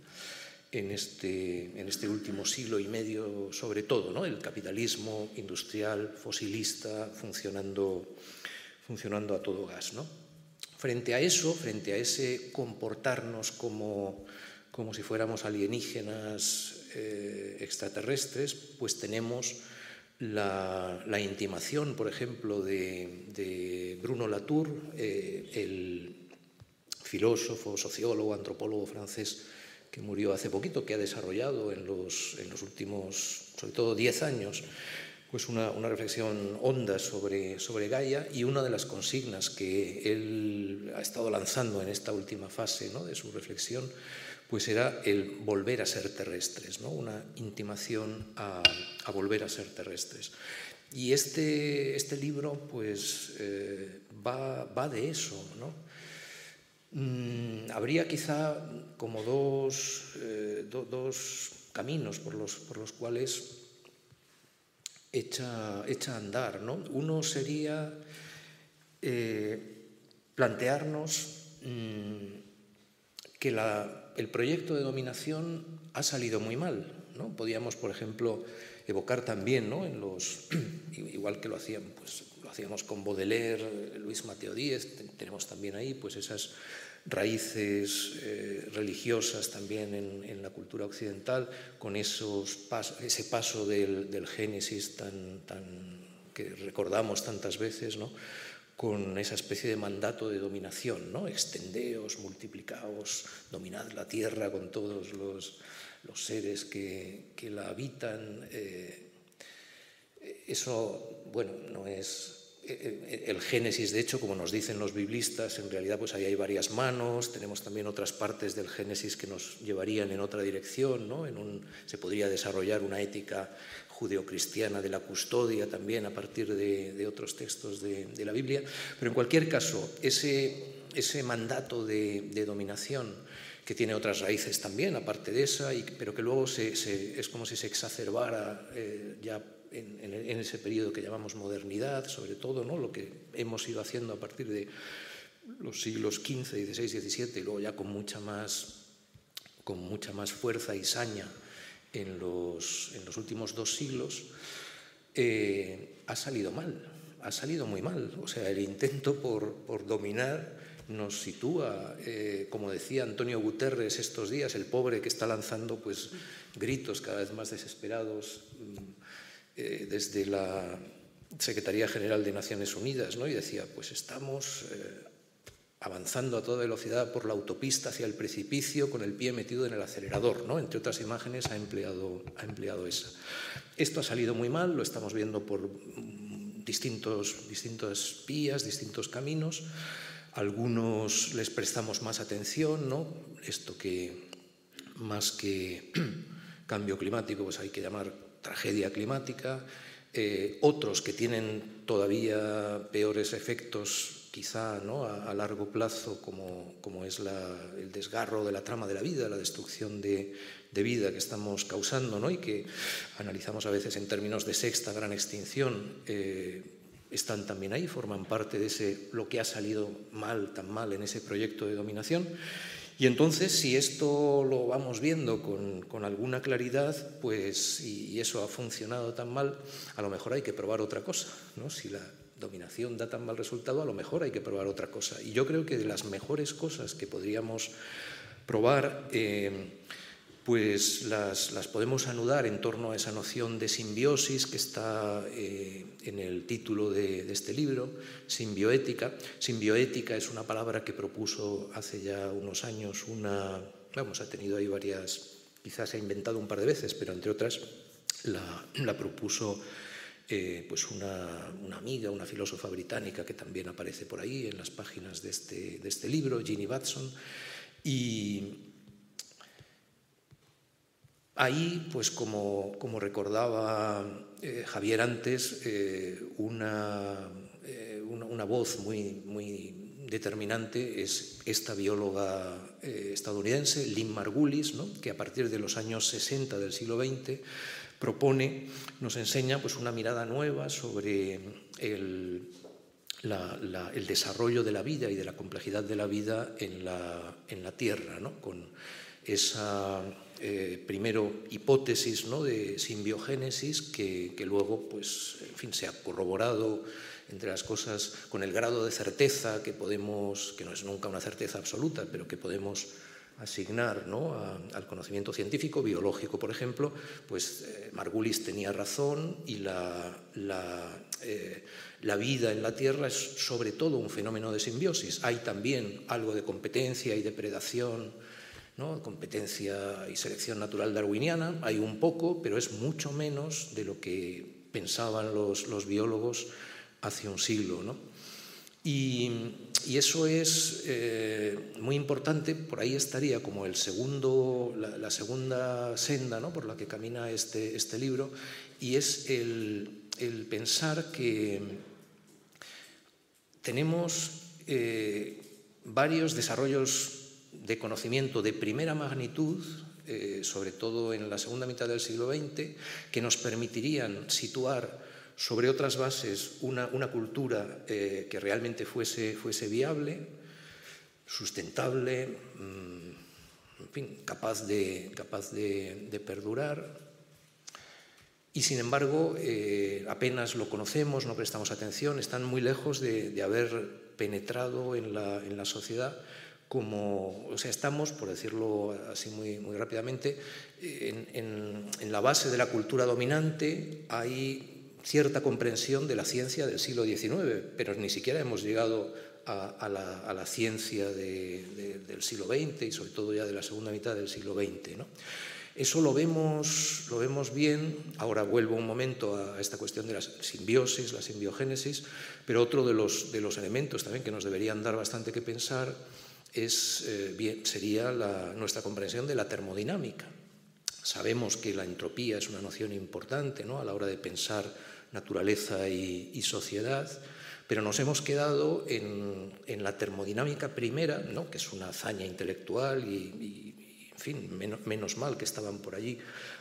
en este, en este último siglo y medio, sobre todo, ¿no? el capitalismo industrial, fosilista, funcionando, funcionando a todo gas. ¿no? Frente a eso, frente a ese comportarnos como, como si fuéramos alienígenas eh, extraterrestres, pues tenemos la, intimación, por ejemplo, de, de Bruno Latour, eh, el filósofo, sociólogo, antropólogo francés, que murió hace poquito, que ha desarrollado en los, en los últimos, sobre todo, 10 años, pues una, reflexión honda sobre, sobre Gaia y una de las consignas que él ha estado lanzando en esta última fase ¿no? de su reflexión, pues era el volver a ser terrestres, ¿no? una intimación a, a volver a ser terrestres. Y este, este libro pues, eh, va, va de eso, ¿no? Mm, habría quizá como dos, eh, dos caminos por los, por los cuales echa, a andar. ¿no? Uno sería eh, plantearnos mm, que la, el proyecto de dominación ha salido muy mal. ¿no? Podíamos, por ejemplo, evocar también, ¿no? en los, *clears throat* igual que lo hacían, pues, lo hacíamos con Baudelaire, Luis Mateo Díez, tenemos también ahí pues, esas raíces eh, religiosas también en, la cultura occidental, con esos ese paso del, Génesis tan, tan, que recordamos tantas veces, ¿no? con esa especie de mandato de dominación, ¿no? extendeos, multiplicaos, dominad la tierra con todos los, los seres que, que, la habitan. Eh, eso, bueno, no es el Génesis, de hecho, como nos dicen los biblistas, en realidad pues ahí hay varias manos, tenemos también otras partes del Génesis que nos llevarían en otra dirección, ¿no? en un, se podría desarrollar una ética judeocristiana de la custodia también a partir de, otros textos de, la Biblia, pero en cualquier caso, ese, ese mandato de, dominación que tiene otras raíces también, aparte de esa, y, pero que luego se, es como si se exacerbara eh, ya en, ese periodo que llamamos modernidad, sobre todo, ¿no? lo que hemos ido haciendo a partir de los siglos XV, XVI, XVII, y luego ya con mucha más, con mucha más fuerza y saña en los, en los últimos dos siglos, eh, ha salido mal, ha salido muy mal. O sea, el intento por, por dominar nos sitúa, eh, como decía Antonio Guterres estos días, el pobre que está lanzando pues, gritos cada vez más desesperados mm, eh, desde la Secretaría General de Naciones Unidas ¿no? y decía, pues estamos eh, avanzando a toda velocidad por la autopista hacia el precipicio con el pie metido en el acelerador, ¿no? entre otras imágenes ha empleado, ha empleado esa. Esto ha salido muy mal, lo estamos viendo por distintos, distintas vías, distintos caminos. Algunos les prestamos más atención, ¿no? esto que más que *clears throat* cambio climático, pues hay que llamar tragedia climática, eh, otros que tienen todavía peores efectos quizá ¿no? a, largo plazo, como, como es el desgarro de la trama de la vida, la destrucción de, de vida que estamos causando ¿no? y que analizamos a veces en términos de sexta gran extinción, eh, están también ahí, forman parte de ese, lo que ha salido mal, tan mal en ese proyecto de dominación. Y entonces, si esto lo vamos viendo con, con alguna claridad, pues, y, eso ha funcionado tan mal, a lo mejor hay que probar otra cosa. ¿no? Si la dominación da tan mal resultado, a lo mejor hay que probar otra cosa. Y yo creo que de las mejores cosas que podríamos probar, eh, pues las, podemos anudar en torno a esa noción de simbiosis que está eh, en el título de, este libro, simbioética. Simbioética es una palabra que propuso hace ya unos años una, vamos, ha tenido ahí varias, quizás se ha inventado un par de veces, pero entre otras la, propuso eh, pues una, amiga, una filósofa británica que también aparece por ahí en las páginas de este, de este libro, Ginny Batson. Y, Ahí, pues como, recordaba eh, Javier antes, eh, eh, una, una, voz muy, muy determinante es esta bióloga estadounidense, Lynn Margulis, que a partir de los años 60 del siglo XX propone, nos enseña pues, una mirada nueva sobre el, el desarrollo de la vida y de la complejidad de la vida en la, en la Tierra, ¿no? con esa eh, primero hipótesis ¿no? de simbiogénesis que, luego pues, en fin, se ha corroborado entre las cosas con el grado de certeza que podemos, que no es nunca una certeza absoluta, pero que podemos asignar ¿no? al conocimiento científico, biológico, por ejemplo, pues eh, Margulis tenía razón y la, la, eh, la, vida en la Tierra es sobre todo un fenómeno de simbiosis. Hay también algo de competencia y depredación competencia y selección natural darwiniana, hay un poco, pero es mucho menos de lo que pensaban los, biólogos hace un siglo. Y, eso es eh, muy importante, por ahí estaría como el segundo, la, segunda senda por la que camina este, este libro, y es el, pensar que tenemos eh, varios desarrollos de conocimiento de primera magnitud, eh, sobre todo en la segunda mitad del siglo XX, que nos permitirían situar sobre otras bases una, cultura eh, que realmente fuese, fuese viable, sustentable, mm, en fin, capaz de, capaz de, perdurar. Y sin embargo, eh, apenas lo conocemos, no prestamos atención, están muy lejos de, haber penetrado en la, en la sociedad como, o sea, estamos, por decirlo así muy, muy rápidamente, en, la base de la cultura dominante hay cierta comprensión de la ciencia del siglo XIX, pero ni siquiera hemos llegado a, la, ciencia del siglo XX y sobre todo ya de la segunda mitad del siglo XX. Eso lo vemos, lo vemos bien, ahora vuelvo un momento a esta cuestión de la simbiosis, la simbiogénesis, pero otro de los, de los elementos también que nos deberían dar bastante que pensar es, eh, sería nuestra comprensión de la termodinámica. Sabemos que la entropía es una noción importante ¿no? a la hora de pensar naturaleza y, sociedad, pero nos hemos quedado en, la termodinámica primera, ¿no? que es una hazaña intelectual y, en fin, menos, mal que estaban por allí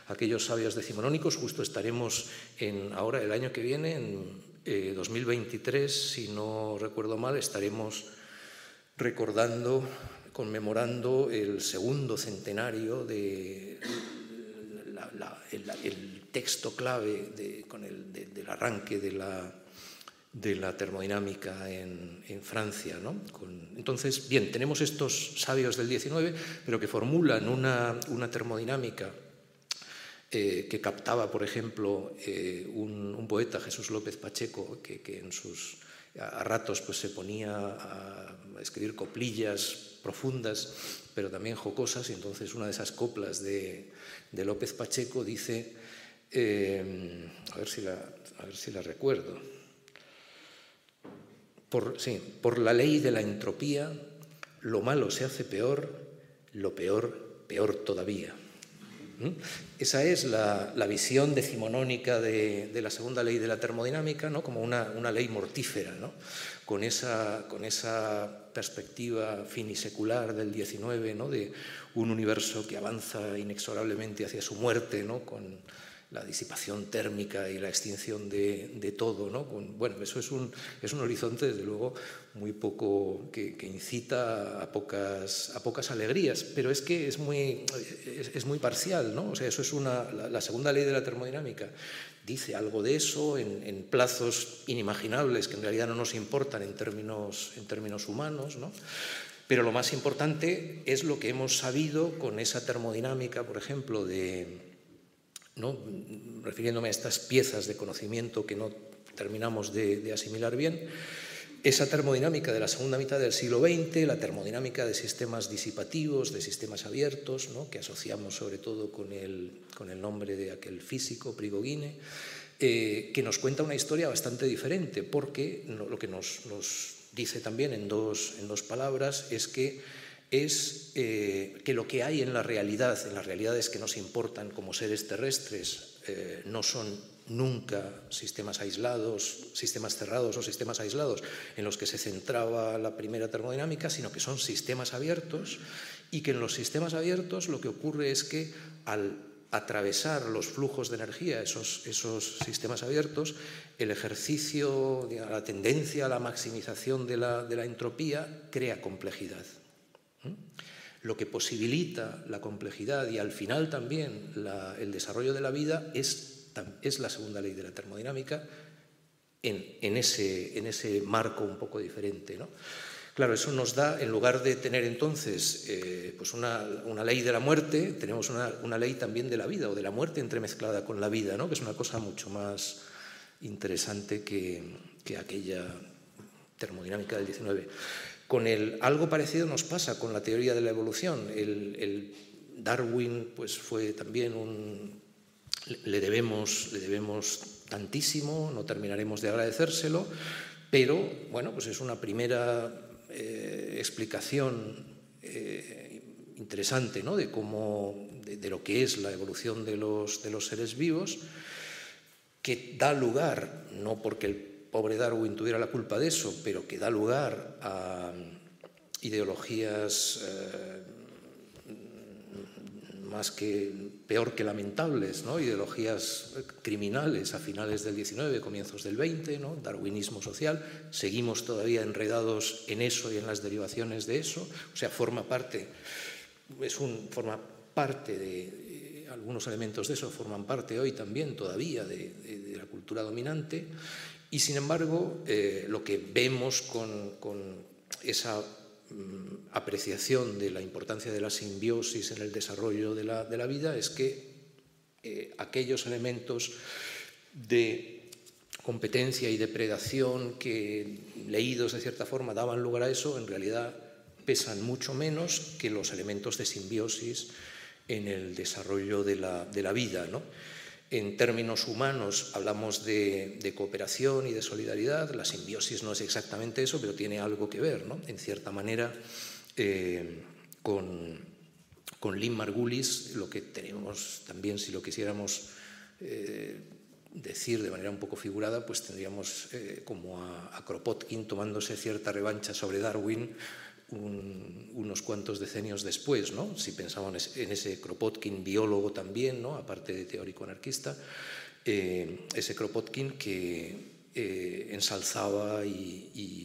aquellos sabios decimonónicos. Justo estaremos en, ahora, el año que viene, en 2023, eh, si no recuerdo mal, estaremos recordando, conmemorando el segundo centenario de el, texto clave con el, del arranque de la, de la termodinámica en, Francia. entonces, bien, tenemos estos sabios del XIX, pero que formulan una, termodinámica eh, que captaba, por ejemplo, eh, un, poeta, Jesús López Pacheco, que, que en sus a ratos pues se ponía a escribir coplillas profundas, pero también jocosas, y entonces una de esas coplas de, López Pacheco dice, eh, a, ver si la, a ver si la recuerdo, por, sí, por la ley de la entropía, lo malo se hace peor, lo peor, peor todavía. Esa es la, visión decimonónica de, la segunda ley de la termodinámica, ¿no? como una, ley mortífera, ¿no? con, esa, con esa perspectiva finisecular del 19, ¿no? de un universo que avanza inexorablemente hacia su muerte, con la disipación térmica y la extinción de, todo. ¿no? bueno, eso es un, es un horizonte, desde luego, muy poco, que, incita a pocas, a pocas alegrías, pero es que es muy, es, muy parcial. ¿no? O sea, eso es una, la, segunda ley de la termodinámica dice algo de eso en, plazos inimaginables que en realidad no nos importan en términos, en términos humanos. ¿no? Pero lo más importante es lo que hemos sabido con esa termodinámica, por ejemplo, de ¿no? refiriéndome a estas piezas de conocimiento que no terminamos de, asimilar bien, esa termodinámica de la segunda mitad del siglo XX, la termodinámica de sistemas disipativos, de sistemas abiertos, ¿no? que asociamos sobre todo con el, nombre de aquel físico, Prigogine, eh, que nos cuenta una historia bastante diferente, porque lo que nos, dice también en dos palabras es que es eh, que lo que hay en la realidad, en las realidades que nos importan como seres terrestres, eh, no son nunca sistemas aislados, sistemas cerrados o sistemas aislados en los que se centraba la primera termodinámica, sino que son sistemas abiertos y que en los sistemas abiertos lo que ocurre es que al atravesar los flujos de energía, esos, sistemas abiertos, el ejercicio, la tendencia a la maximización de la entropía crea complejidad. Lo que posibilita la complejidad y al final también el desarrollo de la vida es, es, la segunda ley de la termodinámica en, ese, en ese, marco un poco diferente. ¿no? Claro, eso nos da, en lugar de tener entonces eh, pues una, ley de la muerte, tenemos una, ley también de la vida o de la muerte entremezclada con la vida, ¿no? que es una cosa mucho más interesante que, que aquella termodinámica del 19. Con el, algo parecido nos pasa con la teoría de la evolución. Darwin pues, fue también un... Le debemos, le debemos tantísimo, no terminaremos de agradecérselo, pero bueno, pues es una primera eh, explicación eh, interesante ¿no? de, cómo, de, lo que es la evolución de los, de los seres vivos, que da lugar, no porque el pobre Darwin tuviera la culpa de eso, pero que da lugar a ideologías eh, más que peor que lamentables, ¿no? ideologías criminales a finales del 19, comienzos del 20, ¿no? darwinismo social, seguimos todavía enredados en eso y en las derivaciones de eso, o sea, forma parte, es un, forma parte de, algunos elementos de eso forman parte hoy también todavía de la cultura dominante y sin embargo, eh, lo que vemos con, esa mm, apreciación de la importancia de la simbiosis en el desarrollo de la, vida es que eh, aquellos elementos de competencia y depredación que leídos de cierta forma daban lugar a eso, en realidad pesan mucho menos que los elementos de simbiosis en el desarrollo de la, de la vida. ¿no? En términos humanos hablamos de, cooperación y de solidaridad. La simbiosis no es exactamente eso, pero tiene algo que ver, ¿no? en cierta manera, eh, con, con Lynn Margulis, lo que tenemos también, si lo quisiéramos eh, decir de manera un poco figurada, pues tendríamos eh, como a Kropotkin tomándose cierta revancha sobre Darwin unos cuantos decenios después, ¿no? si pensamos en ese Kropotkin biólogo también, ¿no? aparte de teórico anarquista, eh, ese Kropotkin que eh, ensalzaba y,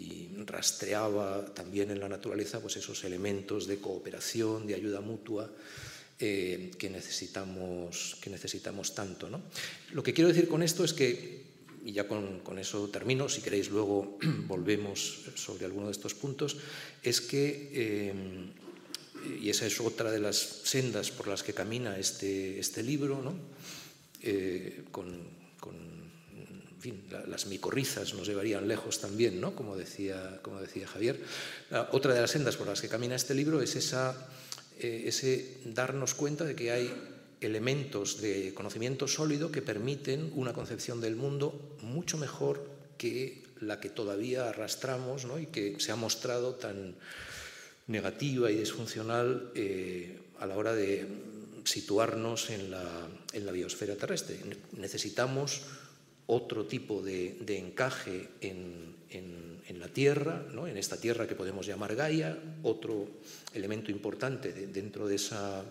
rastreaba también en la naturaleza pues esos elementos de cooperación, de ayuda mutua eh, que, necesitamos, que necesitamos tanto. ¿no? Lo que quiero decir con esto es que y ya con, eso termino, si queréis luego *clears throat* volvemos sobre alguno de estos puntos, es que, eh, y esa es otra de las sendas por las que camina este, este libro, ¿no? Eh, con, fin, las micorrizas nos llevarían lejos también, ¿no? como, decía, como decía Javier. otra de las sendas por las que camina este libro es esa, eh, ese darnos cuenta de que hay elementos de conocimiento sólido que permiten una concepción del mundo mucho mejor que la que todavía arrastramos ¿no? y que se ha mostrado tan negativa y disfuncional eh, a la hora de situarnos en la, biosfera terrestre. Necesitamos otro tipo de, encaje en, la Tierra, ¿no? en esta Tierra que podemos llamar Gaia, otro elemento importante dentro de esa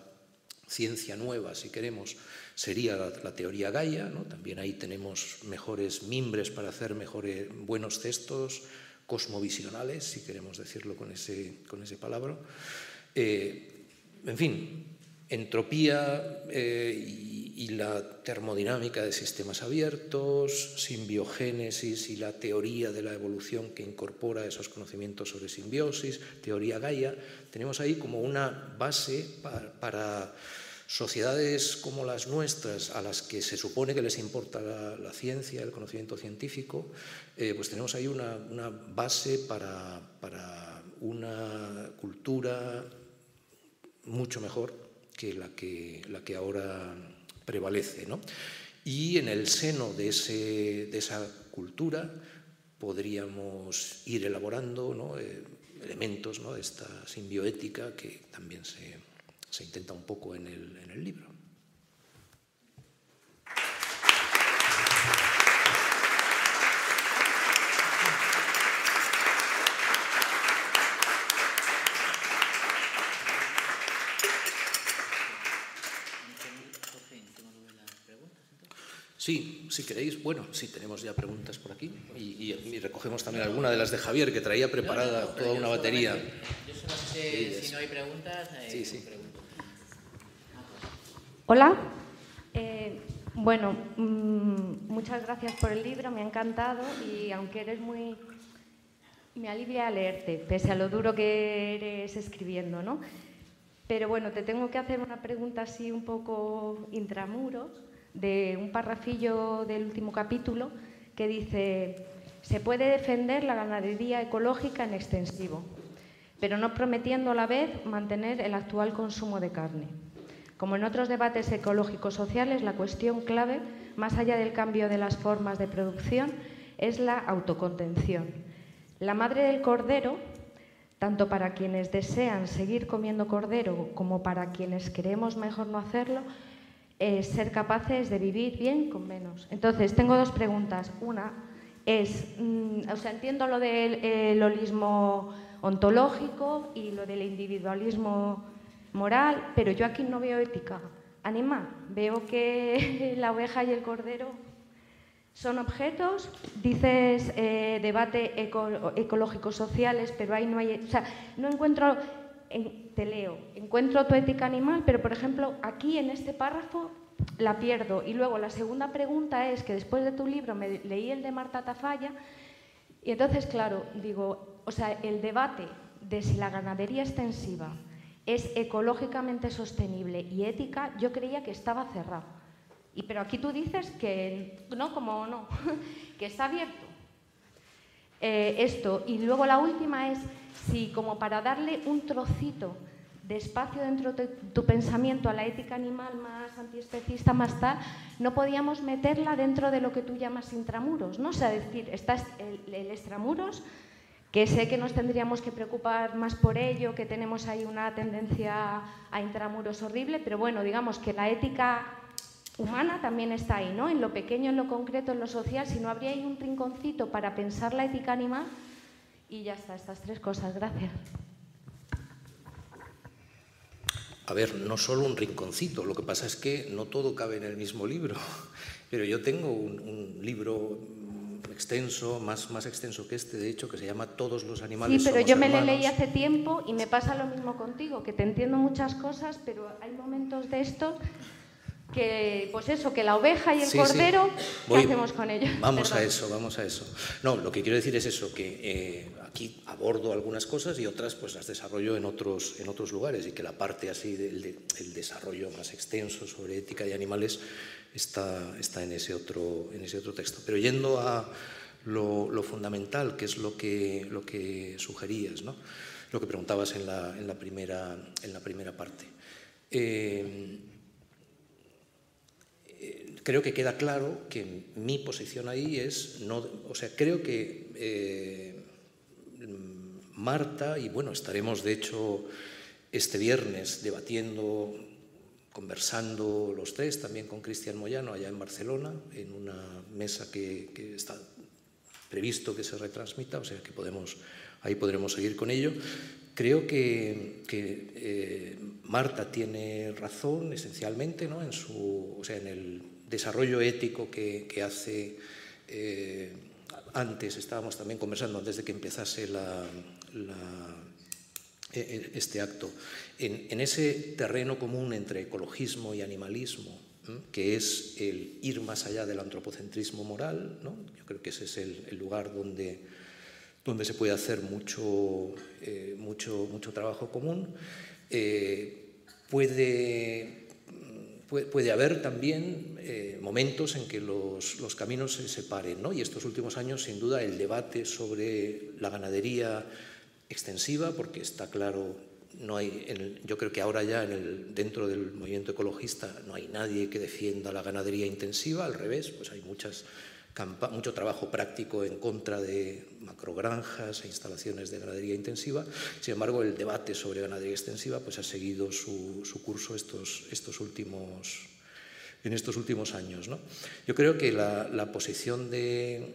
ciencia nueva, si queremos, sería la, teoría Gaia. También ahí tenemos mejores mimbres para hacer mejores, buenos textos cosmovisionales, si queremos decirlo con ese, con ese palabra. Eh, en fin, entropía eh, y, la termodinámica de sistemas abiertos, simbiogénesis y la teoría de la evolución que incorpora esos conocimientos sobre simbiosis, teoría Gaia, tenemos ahí como una base para, sociedades como las nuestras, a las que se supone que les importa la, ciencia, el conocimiento científico, eh, pues tenemos ahí una, base para, para una cultura mucho mejor que la que, la que ahora prevalece. ¿no? Y en el seno de, ese, de, esa cultura podríamos ir elaborando ¿no? eh, elementos ¿no? de esta simbioética que también se, se intenta un poco en el, en el libro. Sí, si queréis, bueno, sí tenemos ya preguntas por aquí y, recogemos también alguna de las de Javier que traía preparada toda una batería.
Yo solo sé si no hay preguntas. Eh, sí, sí.
Hola. Eh, bueno, mm, muchas gracias por el libro, me ha encantado y aunque eres muy... Me alivia leerte, pese a lo duro que eres escribiendo, ¿no? Pero bueno, te tengo que hacer una pregunta así un poco intramuros de un parrafillo del último capítulo que dice, se puede defender la ganadería ecológica en extensivo, pero no prometiendo a la vez mantener el actual consumo de carne. Como en otros debates ecológicos sociales, la cuestión clave, más allá del cambio de las formas de producción, es la autocontención. La madre del cordero, tanto para quienes desean seguir comiendo cordero como para quienes queremos mejor no hacerlo, es ser capaces de vivir bien con menos. Entonces, tengo dos preguntas. Una es, mm, o sea, entiendo lo del holismo ontológico y lo del individualismo moral, pero yo aquí no veo ética animal. Veo que *laughs* la oveja y el cordero son objetos, dices eh, debate ecológico sociales, pero ahí no hay, o sea, no encuentro te leo, encuentro tu ética animal, pero por ejemplo, aquí en este párrafo la pierdo. Y luego la segunda pregunta es que después de tu libro me leí el de Marta Tafalla y entonces, claro, digo, o sea, el debate de si la ganadería extensiva es ecológicamente sostenible y ética, yo creía que estaba cerrado. Y pero aquí tú dices que no, como no, *laughs* que está abierto. Eh, esto. Y luego la última es si como para darle un trocito de espacio dentro de tu pensamiento a la ética animal más antiespecista, más tal, no podíamos meterla dentro de lo que tú llamas intramuros, ¿no? O sea, decir, está el, el extramuros, que sé que nos tendríamos que preocupar más por ello, que tenemos ahí una tendencia a intramuros horrible, pero bueno, digamos que la ética humana también está ahí, ¿no? En lo pequeño, en lo concreto, en lo social, si no habría ahí un rinconcito para pensar la ética animal, y ya está, estas tres cosas. Gracias.
A ver, no solo un rinconcito, lo que pasa es que no todo cabe en el mismo libro, *laughs* pero yo tengo un, libro extenso, más, más extenso que este, de hecho, que se llama Todos los animales.
Sí, pero yo me lo leí hace tiempo y me pasa lo mismo contigo, que te entiendo muchas cosas, pero hay momentos de estos que, pues eso, que la oveja y el cordero, ¿qué hacemos con ellos? *laughs*
Vamos a eso, vamos a eso. No, lo que quiero decir es eso, que eh, aquí abordo algunas cosas y otras pues las desarrollo en otros, en otros lugares y que la parte así del desarrollo más extenso sobre ética de animales está, está en, ese otro, en ese otro texto. Pero yendo a lo, fundamental, que es lo que, lo que sugerías, ¿no? lo que preguntabas en la, en la, primera, en la primera parte. Eh, creo que queda claro que mi posición ahí es, no, o sea, creo que eh, Marta, y bueno, estaremos de hecho este viernes debatiendo conversando los tres, también con Cristian Moyano, allá en Barcelona, en una mesa que, está previsto que se retransmita, o sea que podemos, ahí podremos seguir con ello. Creo que, eh, Marta tiene razón esencialmente ¿no? en, su, o sea, en el desarrollo ético que, hace. Eh, antes estábamos también conversando, antes de que empezase la, e, e, este acto, en, ese terreno común entre ecologismo y animalismo, que es el ir más allá del antropocentrismo moral, ¿no? yo creo que ese es el lugar donde donde se puede hacer mucho, eh, mucho, mucho trabajo común. Eh, puede, puede, haber también eh, momentos en que los, los, caminos se separen, ¿no? y estos últimos años, sin duda, el debate sobre la ganadería extensiva, porque está claro, no hay, yo creo que ahora ya en el, dentro del movimiento ecologista no hay nadie que defienda la ganadería intensiva, al revés, pues hay muchas mucho trabajo práctico en contra de macrogranjas e instalaciones de ganadería intensiva. Sin embargo, el debate sobre ganadería extensiva pues, ha seguido su, su curso estos, estos últimos en estos últimos años. ¿no? Yo creo que la, posición de,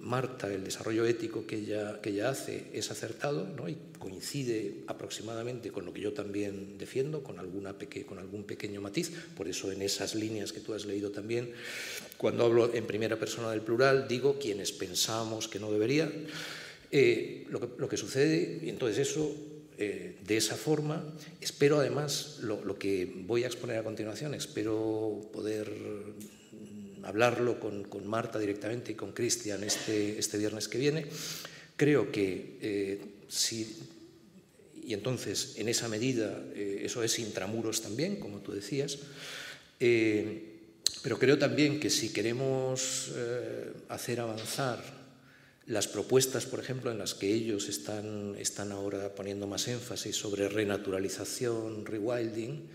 Marta, el desarrollo ético que ella, que ella hace, es acertado ¿no? y coincide aproximadamente con lo que yo también defiendo, con, alguna con algún pequeño matiz. Por eso en esas líneas que tú has leído también, cuando hablo en primera persona del plural, digo quienes pensamos que no debería. Eh, lo, que, lo que sucede, y entonces eso eh, de esa forma. Espero además, lo, que voy a exponer a continuación, espero poder mm, hablarlo con, Marta directamente y con Cristian este, este viernes que viene. Creo que eh, si, y entonces en esa medida eh, eso es intramuros también, como tú decías, pero creo también que si queremos hacer avanzar las propuestas, por ejemplo, en las que ellos están, están ahora poniendo más énfasis sobre renaturalización, rewilding,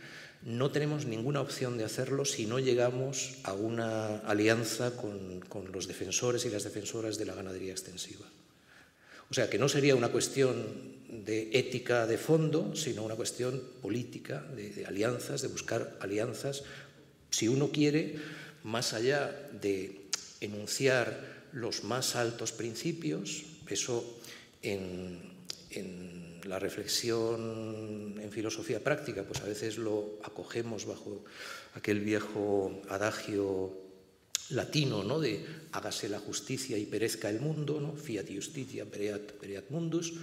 no tenemos ninguna opción de hacerlo si no llegamos a una alianza con, con, los defensores y las defensoras de la ganadería extensiva. O sea, que no sería una cuestión de ética de fondo, sino una cuestión política, de, de alianzas, de buscar alianzas, si uno quiere, más allá de enunciar los más altos principios, eso en, la reflexión en filosofía práctica, pues a veces lo acogemos bajo aquel viejo adagio latino, ¿no? de hágase la justicia y perezca el mundo, ¿no? fiat justitia pereat, mundus.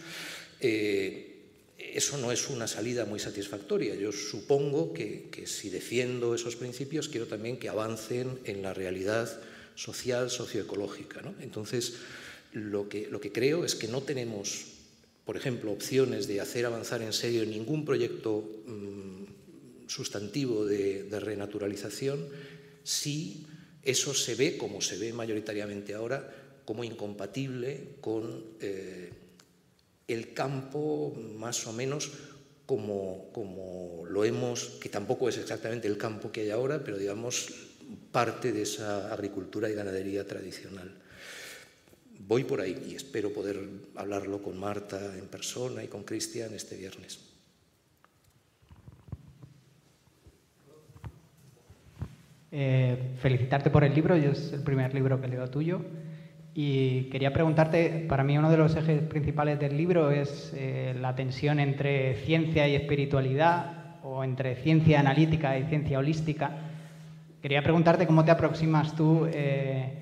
Eh, eso no es una salida muy satisfactoria. Yo supongo que, que si defiendo esos principios, quiero también que avancen en la realidad social, socioecológica. Entonces, lo que, lo que creo es que no tenemos, por ejemplo, opciones de hacer avanzar en serio ningún proyecto mm, sustantivo de, renaturalización si eso se ve, como se ve mayoritariamente ahora, como incompatible con eh, el campo más o menos como, como lo hemos, que tampoco es exactamente el campo que hay ahora, pero digamos parte de esa agricultura y ganadería tradicional. Voy por ahí y espero poder hablarlo con Marta en persona y con Cristian este viernes.
Eh, felicitarte por el libro, es el primer libro que leo tuyo. Y quería preguntarte, para mí uno de los ejes principales del libro es eh, la tensión entre ciencia y espiritualidad, o entre ciencia analítica y ciencia holística. Quería preguntarte cómo te aproximas tú eh,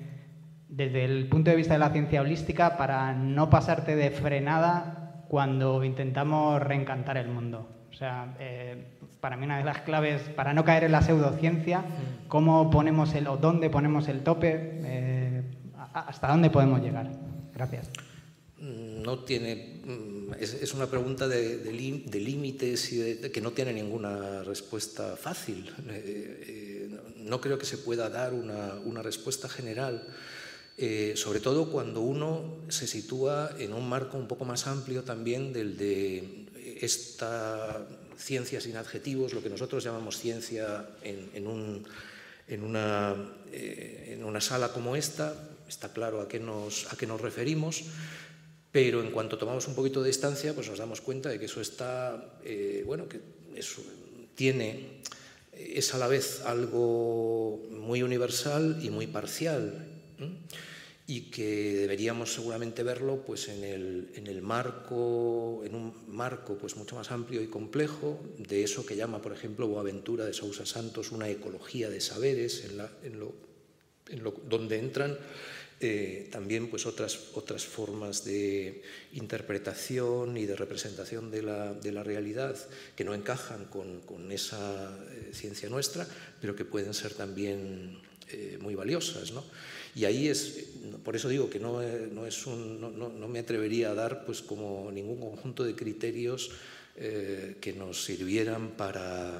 desde el punto de vista de la ciencia holística para no pasarte de frenada cuando intentamos reencantar el mundo. O sea, eh, para mí una de las claves para no caer en la pseudociencia, cómo ponemos el o dónde ponemos el tope, eh, hasta dónde podemos llegar. Gracias.
No tiene, mm, es, una pregunta de, límites y que no tiene ninguna respuesta fácil no creo que se pueda dar una, respuesta general, eh, sobre todo cuando uno se sitúa en un marco un poco más amplio también del de esta ciencia sin adjetivos, lo que nosotros llamamos ciencia en, una, eh, una, sala como esta, está claro a qué nos, a qué nos referimos, pero en cuanto tomamos un poquito de distancia, pues nos damos cuenta de que eso está, eh, bueno, que eso tiene es a la vez algo muy universal y muy parcial y que deberíamos seguramente verlo pues en el, en el, marco en un marco pues mucho más amplio y complejo de eso que llama por ejemplo Boaventura de Sousa Santos una ecología de saberes en, la, en, lo, en lo, donde entran eh, también pues otras, otras formas de interpretación y de representación de la, de la realidad que no encajan con, con esa eh, ciencia nuestra pero que pueden ser también eh, muy valiosas ¿no? Y ahí es, por eso digo que no, no es no, no, me atrevería a dar pues como ningún conjunto de criterios eh, que nos sirvieran para,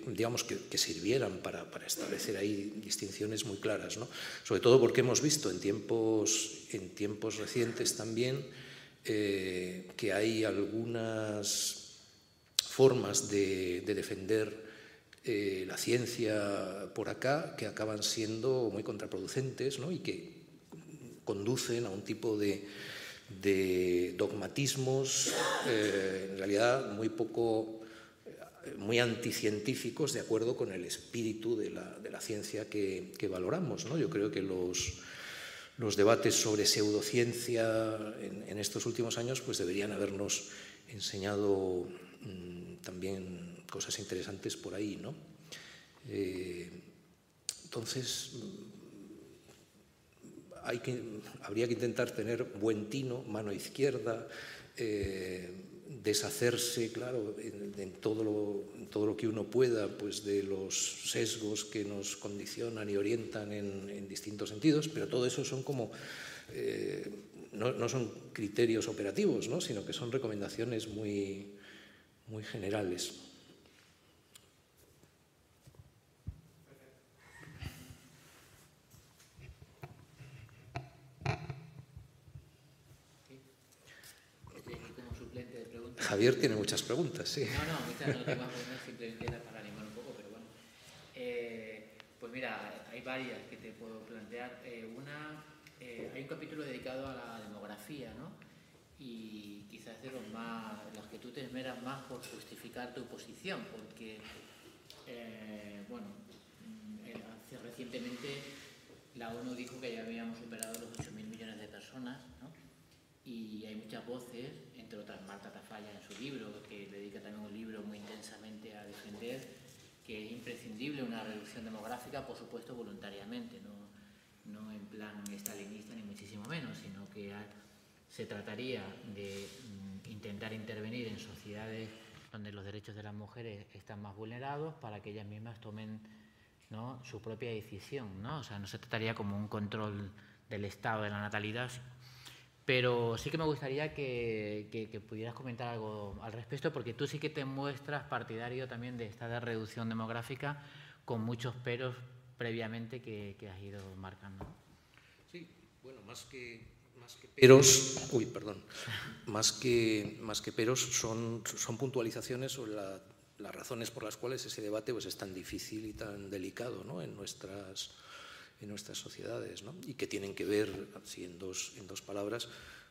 que, digamos, que, sirvieran para, establecer ahí distinciones muy claras, ¿no? Sobre todo porque hemos visto en tiempos, en tiempos recientes también eh, que hay algunas formas de, de defender eh, la ciencia por acá que acaban siendo muy contraproducentes ¿no? y que conducen a un tipo de, dogmatismos eh, en realidad muy poco muy anticientíficos de acuerdo con el espíritu de la, de la ciencia que, que valoramos. ¿no? Yo creo que los, los debates sobre pseudociencia en, en, estos últimos años pues deberían habernos enseñado mmm, también cosas interesantes por ahí, ¿no? Eh, entonces, hay que, habría que intentar tener buen tino, mano izquierda, eh, deshacerse, claro, en, todo lo, todo lo, que uno pueda, pues de los sesgos que nos condicionan y orientan en, en distintos sentidos, pero todo eso son como, eh, no, no, son criterios operativos, ¿no? sino que son recomendaciones muy, muy generales. Javier tiene muchas preguntas, sí.
No, no, muchas no tengo simplemente era para animar un poco, pero bueno. Eh, pues mira, hay varias que te puedo plantear. Eh, una, eh, hay un capítulo dedicado a la demografía, ¿no? Y quizás de los más, los que tú te esmeras más por justificar tu posición, porque, bueno, recientemente la ONU dijo que ya habíamos superado los 8.000 millones de personas, ¿no? Y hay muchas voces entre otras Marta Tafalla en su libro, que dedica también un libro muy intensamente a defender que es imprescindible una reducción demográfica, por supuesto voluntariamente, no, no en plan estalinista ni muchísimo menos, sino que se trataría de mm, intentar intervenir en sociedades donde los derechos de las mujeres están más vulnerados para que ellas mismas tomen ¿no? su propia decisión. ¿no? O sea, no se trataría como un control del estado de la natalidad, pero sí que me gustaría que, pudieras comentar algo al respecto, porque tú sí que te muestras partidario también de esta reducción demográfica, con muchos peros previamente que, has ido marcando.
Sí, bueno, más que, más que peros, uy, perdón, más que, más que peros son, son puntualizaciones sobre la, las razones por las cuales ese debate pues, es tan difícil y tan delicado ¿no? en nuestras en nuestras sociedades ¿no? y que tienen que ver, así en dos, en dos palabras,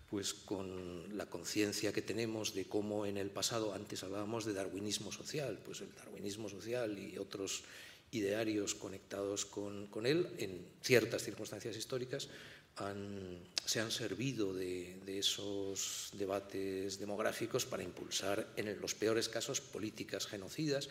pues con la conciencia que tenemos de cómo en el pasado, antes hablábamos de darwinismo social, pues el darwinismo social y otros idearios conectados con, con él, en ciertas circunstancias históricas, han, se han servido de, de, esos debates demográficos para impulsar, en los peores casos, políticas genocidas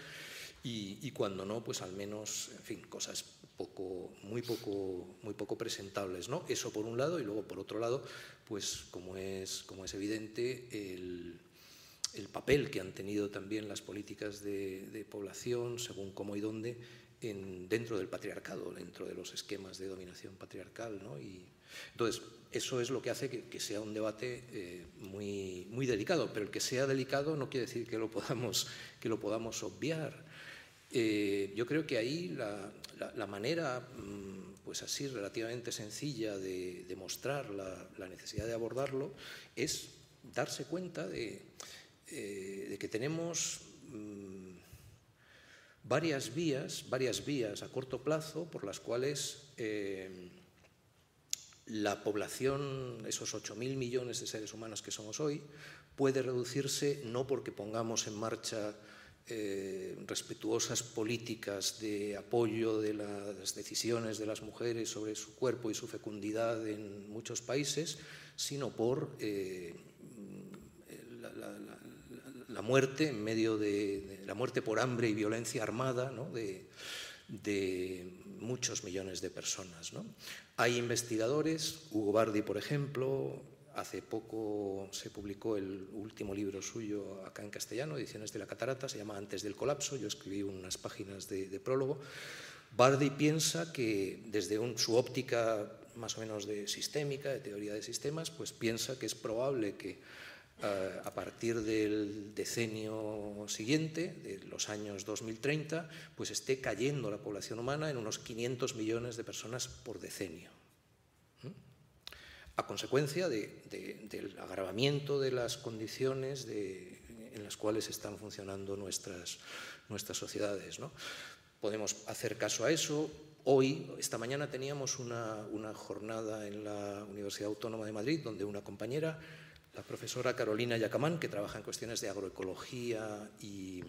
y, y cuando no, pues al menos, en fin, cosas poco, muy, poco, muy poco presentables. ¿no? Eso por un lado y luego por otro lado, pues como es, como es evidente, el, el papel que han tenido también las políticas de, de población, según cómo y dónde, en, dentro del patriarcado, dentro de los esquemas de dominación patriarcal. ¿no? Y, entonces, eso es lo que hace que, que sea un debate eh, muy, muy delicado, pero el que sea delicado no quiere decir que lo podamos, que lo podamos obviar. Eh, yo creo que ahí la, manera, mmm, pues así relativamente sencilla de, de mostrar la, necesidad de abordarlo es darse cuenta de, eh, que tenemos mmm, varias vías, varias vías a corto plazo por las cuales eh, la población, esos 8.000 millones de seres humanos que somos hoy, puede reducirse no porque pongamos en marcha eh, respetuosas políticas de apoyo de las decisiones de las mujeres sobre su cuerpo y su fecundidad en muchos países, sino por eh, la, muerte en medio de, la muerte por hambre y violencia armada de, muchos millones de personas. Hay investigadores, Hugo Bardi, por ejemplo, Hace poco se publicó el último libro suyo acá en castellano, Ediciones de la Catarata, se llama Antes del colapso, yo escribí unas páginas de, prólogo. Bardi piensa que desde su óptica más o menos de sistémica, de teoría de sistemas, pues piensa que es probable que eh, a partir del decenio siguiente, de los años 2030, pues esté cayendo la población humana en unos 500 millones de personas por decenio a consecuencia del agravamiento de las condiciones en las cuales están funcionando nuestras, nuestras sociedades. ¿no? Podemos hacer caso a eso. Hoy, esta mañana, teníamos una, jornada en la Universidad Autónoma de Madrid donde una compañera, la profesora Carolina Yacamán, que trabaja en cuestiones de agroecología y,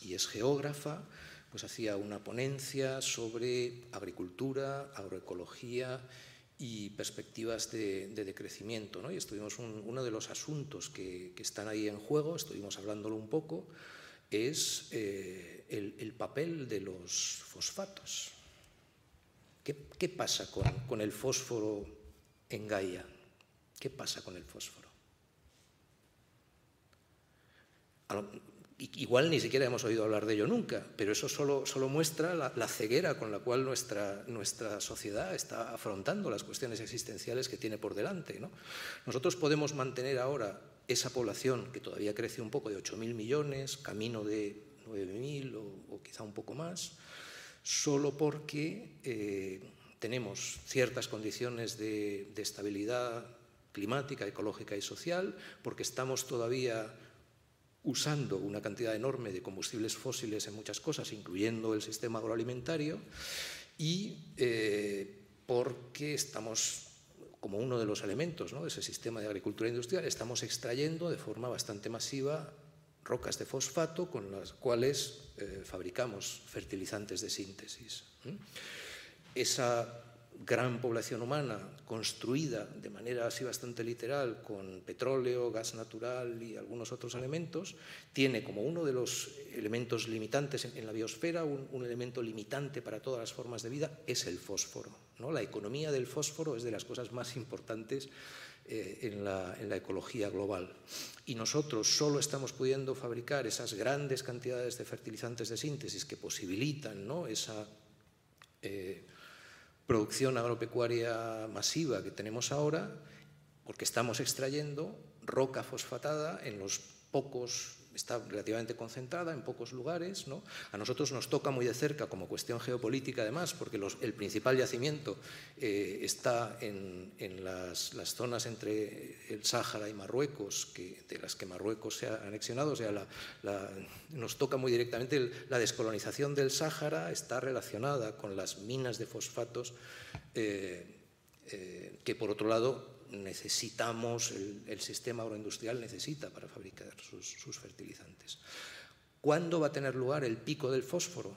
y es geógrafa, pues hacía una ponencia sobre agricultura, agroecología y perspectivas de, decrecimiento. ¿no? Y estuvimos uno de los asuntos que, están ahí en juego, estuvimos hablándolo un poco, es eh, el, papel de los fosfatos. ¿Qué, pasa con, el fósforo en Gaia? ¿Qué pasa con el fósforo? Igual ni siquiera hemos oído hablar de ello nunca, pero eso solo, solo muestra la, ceguera con la cual nuestra, nuestra sociedad está afrontando las cuestiones existenciales que tiene por delante. ¿no? Nosotros podemos mantener ahora esa población que todavía crece un poco de 8.000 millones, camino de 9.000 o, o, quizá un poco más, solo porque eh, tenemos ciertas condiciones de, de estabilidad climática, ecológica y social, porque estamos todavía usando una cantidad enorme de combustibles fósiles en muchas cosas, incluyendo el sistema agroalimentario, y eh, porque estamos, como uno de los elementos de ese sistema de agricultura industrial, estamos extrayendo de forma bastante masiva rocas de fosfato con las cuales eh, fabricamos fertilizantes de síntesis. Esa gran población humana construida de manera así bastante literal con petróleo, gas natural y algunos otros elementos, tiene como uno de los elementos limitantes en la biosfera, un, elemento limitante para todas las formas de vida, es el fósforo. ¿no? La economía del fósforo es de las cosas más importantes eh, en, la, ecología global. Y nosotros solo estamos pudiendo fabricar esas grandes cantidades de fertilizantes de síntesis que posibilitan ¿no? esa... Eh, producción agropecuaria masiva que tenemos ahora, porque estamos extrayendo roca fosfatada en los pocos está relativamente concentrada en pocos lugares. ¿no? A nosotros nos toca muy de cerca como cuestión geopolítica además, porque el principal yacimiento eh, está en, las, zonas entre el Sáhara y Marruecos, de las que Marruecos se ha anexionado. O sea, nos toca muy directamente la descolonización del Sáhara está relacionada con las minas de fosfatos eh, eh, que por otro lado necesitamos, el, sistema agroindustrial necesita para fabricar sus, fertilizantes. ¿Cuándo va a tener lugar el pico del fósforo?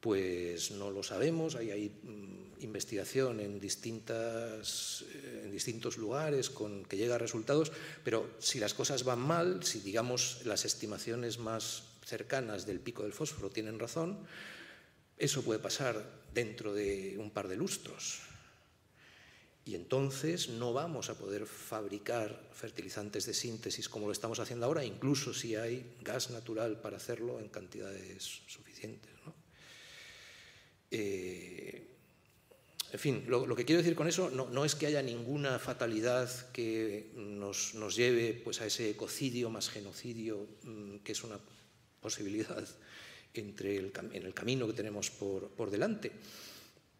Pues no lo sabemos, hay, hay mm, investigación en, distintas, eh, en distintos lugares con, que llega a resultados, pero si las cosas van mal, si digamos las estimaciones más cercanas del pico del fósforo tienen razón, eso puede pasar dentro de un par de lustros. Y entonces no vamos a poder fabricar fertilizantes de síntesis como lo estamos haciendo ahora, incluso si hay gas natural para hacerlo en cantidades suficientes. Eh, en fin, lo, que quiero decir con eso no, es que haya ninguna fatalidad que nos, lleve pues, a ese ecocidio más genocidio, mm, que es una posibilidad entre el, en el camino que tenemos por, por delante.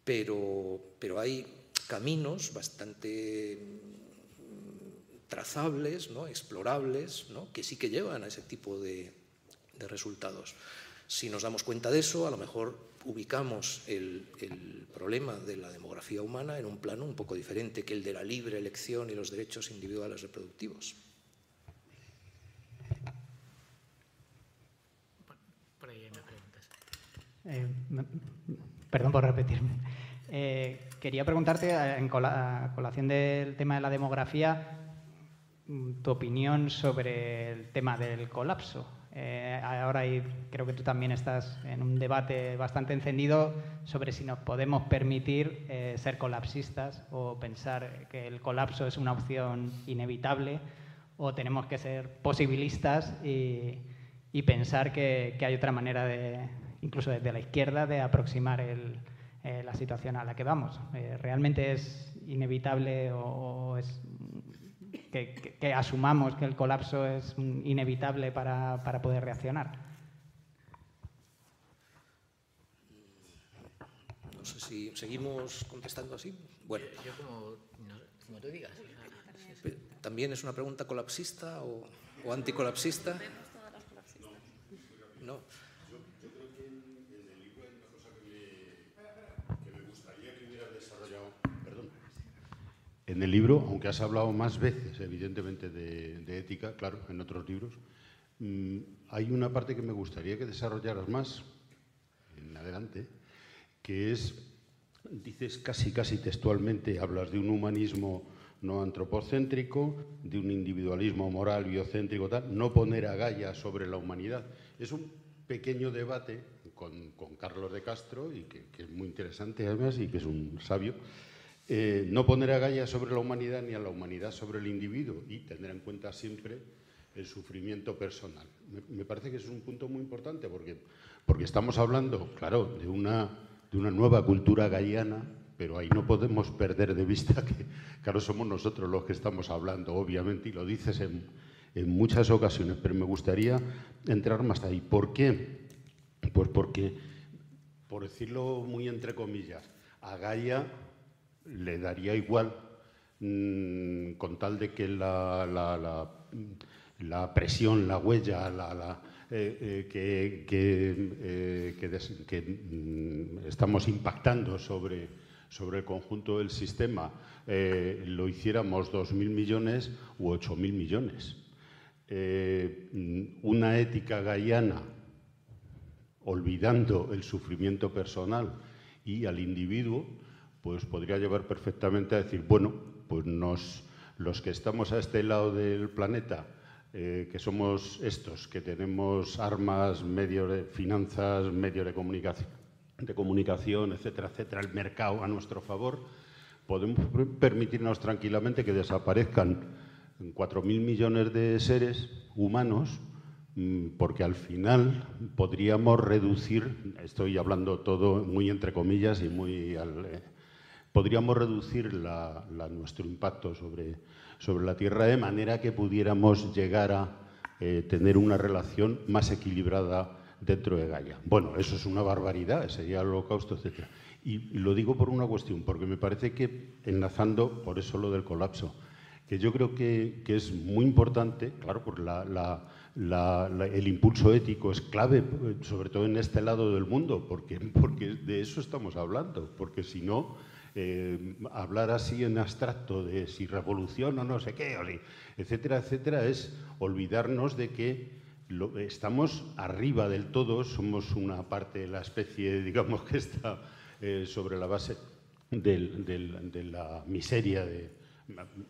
Pero, pero hay caminos bastante mm, trazables, ¿no? explorables, ¿no? que sí que llevan a ese tipo de, resultados. Si nos damos cuenta de eso, a lo mejor ubicamos el, problema de la demografía humana en un plano un poco diferente que el de la libre elección y los derechos individuales reproductivos. Por ahí preguntas.
Eh, perdón por repetirme. Eh, quería preguntarte, en colación del tema de la demografía, mm, tu opinión sobre el tema del colapso. Eh, ahora creo que tú también estás en un debate bastante encendido sobre si nos podemos permitir ser colapsistas o pensar que el colapso es una opción inevitable o tenemos que ser posibilistas y, pensar que, hay otra manera de, incluso desde la izquierda, de aproximar el, eh, la situación a la que vamos. Eh, ¿Realmente es inevitable o, es que, asumamos que el colapso es inevitable para, poder reaccionar?
No sé si seguimos contestando así. Bueno.
Yo como, tú digas.
¿También es una pregunta colapsista o, o anticolapsista? No.
En el libro, aunque has hablado más veces, evidentemente, de, ética, claro, en otros libros, mm, hay una parte que me gustaría que desarrollaras más, en adelante, que es, dices casi, casi textualmente, hablas de un humanismo no antropocéntrico, de un individualismo moral biocéntrico, tal, no poner a Gaia sobre la humanidad. Es un pequeño debate con, Carlos de Castro, y que, que, es muy interesante además, y que es un sabio, eh, no poner a Gaia sobre la humanidad ni a la humanidad sobre el individuo y tener en cuenta siempre el sufrimiento personal. Me, parece que es un punto muy importante porque, porque estamos hablando, claro, de una, de una nueva cultura gaiana, pero ahí no podemos perder de vista *laughs* que, claro, somos nosotros los que estamos hablando, obviamente, y lo dices en, en muchas ocasiones, pero me gustaría entrar más ahí. ¿Por qué? Pues porque, por decirlo muy entre comillas, a Gaia le daría igual mm, con tal de que la, la, presión, la huella, la, eh, eh, que, eh, mm, estamos impactando sobre, sobre el conjunto del sistema lo hiciéramos 2.000 millones u 8.000 millones. Una ética gaiana, olvidando el sufrimiento personal y al individuo, pues podría llevar perfectamente a decir, bueno, pues nos, los que estamos a este lado del planeta, eh, que somos estos, que tenemos armas, medios de finanzas, medios de comunicación, de comunicación, etcétera, etcétera, el mercado a nuestro favor, podemos permitirnos tranquilamente que desaparezcan 4.000 millones de seres humanos, mm, porque al final podríamos reducir, estoy hablando todo muy entre comillas y muy al, eh, podríamos reducir nuestro impacto sobre, la Tierra de manera que pudiéramos llegar a eh, tener una relación más equilibrada dentro de Gaia. Bueno, eso es una barbaridad, sería el holocausto, etc. Y, lo digo por una cuestión, porque me parece que, enlazando, por eso lo del colapso, que yo creo que, es muy importante, claro, por el impulso ético es clave, sobre todo en este lado del mundo, porque de eso estamos hablando, porque si no eh, hablar así en abstracto de si revolución o no sé qué, etcétera, etcétera, es olvidarnos de que estamos arriba del todo, somos una parte de la especie, *laughs* digamos, que está eh, sobre la base de la miseria, de,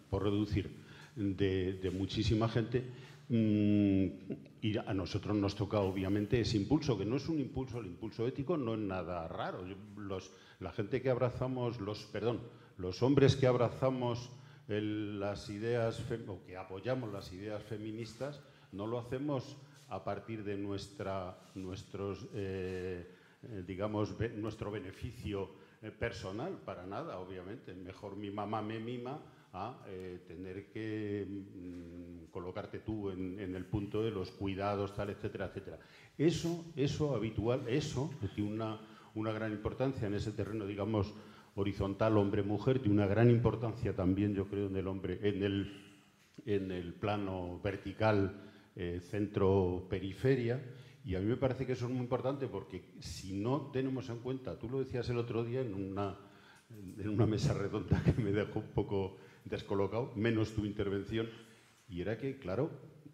por reducir, de, muchísima gente. Mm, y a nosotros nos toca, obviamente, ese impulso, que no es un impulso, el impulso ético no es nada raro. Los, la gente que abrazamos, los, perdón, los hombres que abrazamos las ideas, o que apoyamos las ideas feministas, no lo hacemos a partir de nuestra, nuestros, eh, eh, digamos, nuestro beneficio eh, personal, para nada, obviamente. Mejor mi mamá me mima a tener que mm, colocarte tú en, en, el punto de los cuidados, tal, etcétera, etcétera. Eso, eso habitual, eso tiene una una gran importancia en ese terreno, digamos, horizontal hombre-mujer, de una gran importancia también, yo creo, en el hombre, en el, en el plano vertical eh, centro-periferia. Y a mí me parece que eso es muy importante porque si no tenemos en cuenta, tú lo decías el otro día en una, en una mesa redonda que me dejó un poco descolocado, menos tu intervención, y era que, claro,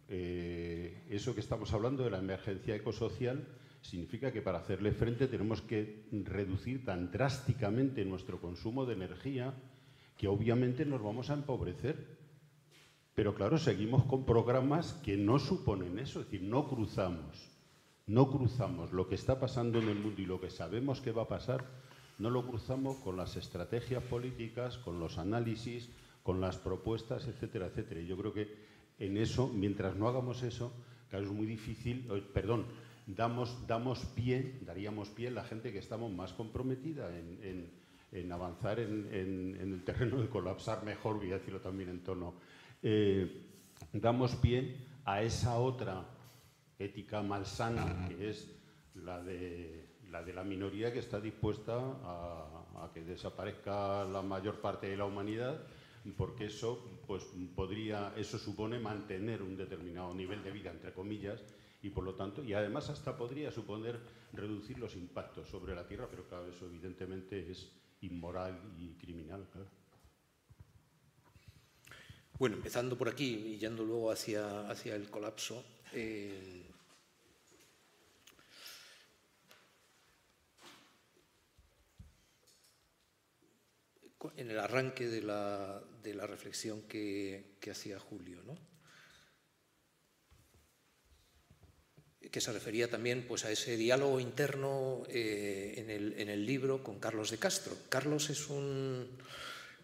eh, eso que estamos hablando de la emergencia ecosocial significa que para hacerle frente tenemos que reducir tan drásticamente nuestro consumo de energía que obviamente nos vamos a empobrecer. Pero claro, seguimos con programas que no suponen eso, es decir, no cruzamos, no cruzamos lo que está pasando en el mundo y lo que sabemos que va a pasar, no lo cruzamos con las estrategias políticas, con los análisis, con las propuestas, etcétera, etcétera. Y yo creo que en eso, mientras no hagamos eso, claro, es muy difícil, perdón, damos, damos pie, daríamos pie a la gente que estamos más comprometida en, avanzar en, el terreno de colapsar mejor, voy a decirlo también en tono, eh, damos pie a esa otra ética malsana que es la de la, minoría que está dispuesta a que desaparezca la mayor parte de la humanidad porque eso pues podría eso supone mantener un determinado nivel de vida entre comillas y por lo tanto, y además hasta podría suponer reducir los impactos sobre la Tierra, pero claro, eso evidentemente es inmoral y criminal.
Bueno, empezando por aquí y yendo luego hacia, hacia el colapso, eh, en el arranque de la, de la reflexión que, hacía Julio, ¿no? que se refería también pues, a ese diálogo interno eh, en, el, en, el, libro con Carlos de Castro. Carlos es un,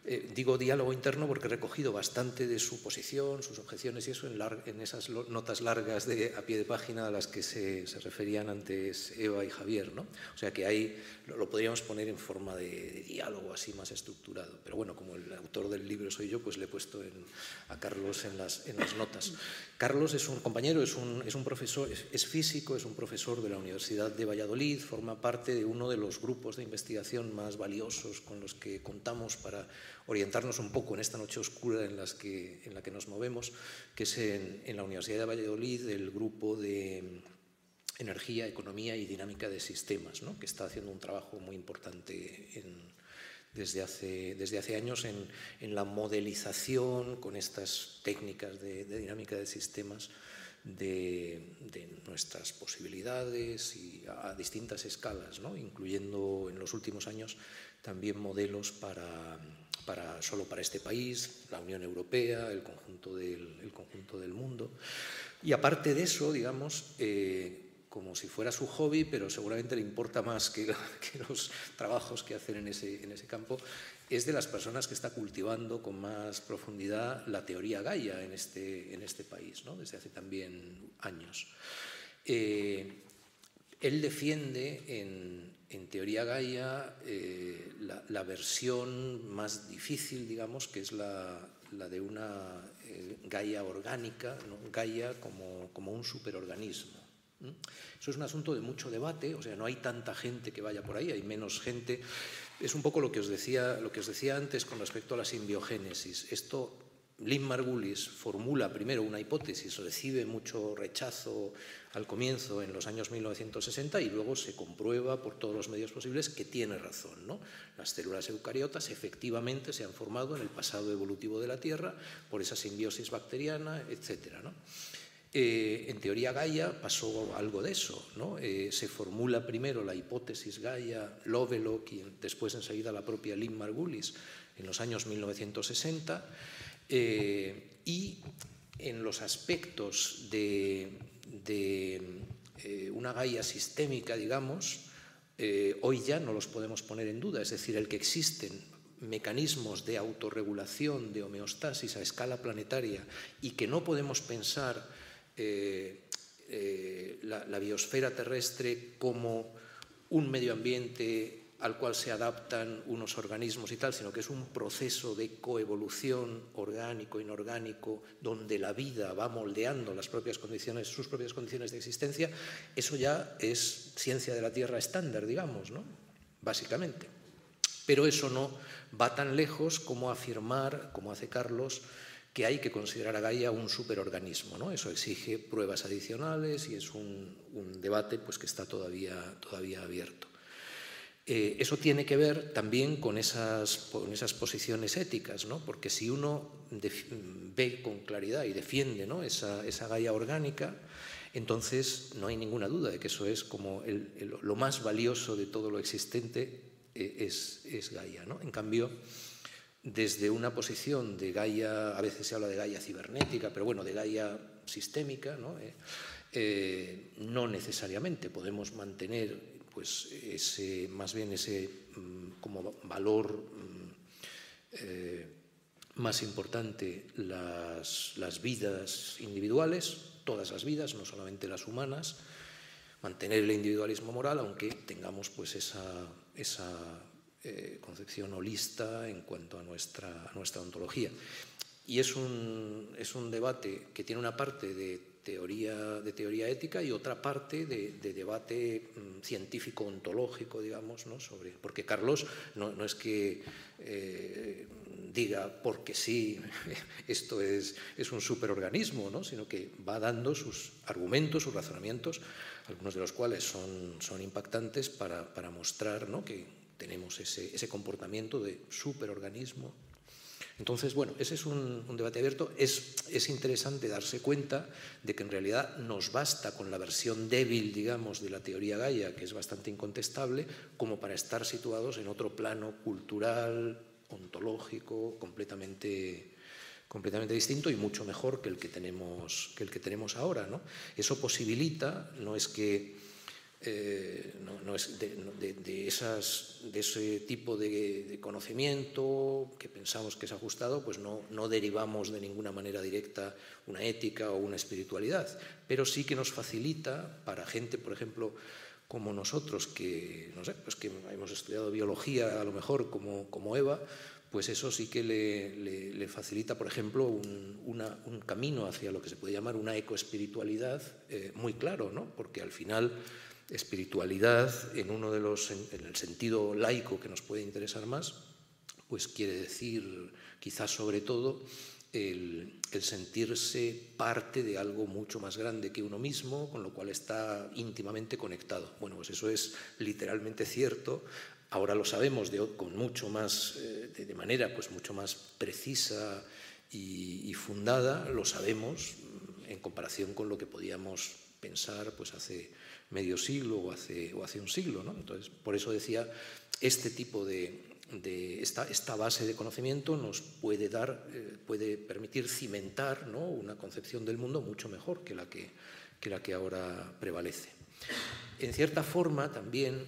eh, digo diálogo interno porque he recogido bastante de su posición, sus objeciones y eso en, esas notas largas de, a pie de página a las que se, referían antes Eva y Javier. ¿no? O sea que ahí lo, podríamos poner en forma de, diálogo así más estructurado. Pero bueno, como el autor del libro soy yo, pues le he puesto a Carlos en las, en las notas. Carlos es un compañero, es un, es un profesor, es, físico, es un profesor de la Universidad de Valladolid, forma parte de uno de los grupos de investigación más valiosos con los que contamos para orientarnos un poco en esta noche oscura en, las que, en la que nos movemos, que es en, la Universidad de Valladolid el grupo de energía, economía y dinámica de sistemas, ¿no? que está haciendo un trabajo muy importante desde, hace, desde hace años en, en, la modelización con estas técnicas de, dinámica de sistemas de, nuestras posibilidades y a distintas escalas, ¿no? incluyendo en los últimos años también modelos para solo para este país, la Unión Europea, el conjunto del, conjunto del mundo. Y aparte de eso, digamos, eh, como si fuera su hobby, pero seguramente le importa más *laughs* que, los trabajos que hacen en ese, en ese campo, es de las personas que está cultivando con más profundidad la teoría Gaia en este, en este país, ¿no? desde hace también años. Eh, él defiende en, en teoría Gaia eh, la, versión más difícil, digamos, que es la, de una eh, Gaia orgánica, ¿no? Gaia como, como un superorganismo. Eso es un asunto de mucho debate, o sea, no hay tanta gente que vaya por ahí, hay menos gente. Es un poco lo que os decía, lo que os decía antes con respecto a la simbiogénesis. Esto Lynn Margulis formula primero una hipótesis, recibe mucho rechazo al comienzo en los años 1960 y luego se comprueba por todos los medios posibles que tiene razón. ¿no? Las células eucariotas efectivamente se han formado en el pasado evolutivo de la Tierra por esa simbiosis bacteriana, etc. Eh, en teoría Gaia pasó algo de eso. ¿no? Eh, se formula primero la hipótesis Gaia, Lovelock y después enseguida la propia Lynn Margulis en los años 1960 eh, y en los aspectos de, eh, una Gaia sistémica, digamos, eh, hoy ya no los podemos poner en duda, es decir, el que existen mecanismos de autorregulación, de homeostasis a escala planetaria y que no podemos pensar la biosfera terrestre como un medio ambiente al cual se adaptan unos organismos y tal, sino que es un proceso de coevolución orgánico-inorgánico, donde la vida va moldeando las propias condiciones, sus propias condiciones de existencia, eso ya es ciencia de la Tierra estándar, digamos, ¿no? básicamente. Pero eso no va tan lejos como afirmar, como hace Carlos, que hay que considerar a Gaia un superorganismo. ¿no? Eso exige pruebas adicionales y es un, debate pues, que está todavía, todavía abierto. Eh, eso tiene que ver también con esas, esas posiciones éticas, ¿no? porque si uno ve con claridad y defiende ¿no? esa, esa Gaia orgánica, Entonces, no hay ninguna duda de que eso es como lo más valioso de todo lo existente eh, es, es Gaia. ¿no? En cambio, desde una posición de Gaia, a veces se habla de Gaia cibernética, pero bueno, de Gaia sistémica, ¿no? Eh, no necesariamente podemos mantener pues ese, más bien ese mm, como valor mm, eh, más importante las, las, vidas individuales, todas las vidas, no solamente las humanas, mantener el individualismo moral, aunque tengamos pues esa, esa eh, concepción holista en cuanto a nuestra, nuestra ontología. Y es un, es un debate que tiene una parte de teoría, de teoría ética y otra parte de, debate mm, científico ontológico, digamos, ¿no? sobre, porque Carlos no, es que eh, diga porque sí, *laughs* esto es, es un superorganismo, ¿no? sino que va dando sus argumentos, sus razonamientos, algunos de los cuales son, son impactantes para, para mostrar ¿no? que tenemos ese, ese comportamiento de superorganismo entonces, bueno, ese es un, debate abierto. Es, es, interesante darse cuenta de que en realidad nos basta con la versión débil, digamos, de la teoría Gaia, que es bastante incontestable, como para estar situados en otro plano cultural, ontológico, completamente completamente distinto y mucho mejor que el que tenemos, que el que tenemos ahora. ¿no? Eso posibilita, no es que eh, no, es de, esas, de, ese tipo de, conocimiento que pensamos que es ajustado, pues no, no, derivamos de ninguna manera directa una ética o una espiritualidad, pero sí que nos facilita para gente, por ejemplo, como nosotros, que, no sé, pues que hemos estudiado biología a lo mejor como, como Eva, pues eso sí que le, facilita, por ejemplo, un, un, camino hacia lo que se puede llamar una ecoespiritualidad eh, muy claro, ¿no? porque al final espiritualidad en uno de los en, el sentido laico que nos puede interesar más, pues quiere decir quizás sobre todo el, sentirse parte de algo mucho más grande que uno mismo, con lo cual está íntimamente conectado. Bueno, pues eso es literalmente cierto. Ahora lo sabemos de, con mucho más, eh, de, manera pues mucho más precisa y, y fundada, lo sabemos en comparación con lo que podíamos pensar pues hace medio siglo o hace, o hace un siglo. ¿no? Entonces, por eso decía, este tipo de, de esta, esta, base de conocimiento nos puede dar, eh, puede permitir cimentar ¿no? una concepción del mundo mucho mejor que la que, que la que ahora prevalece. En cierta forma, también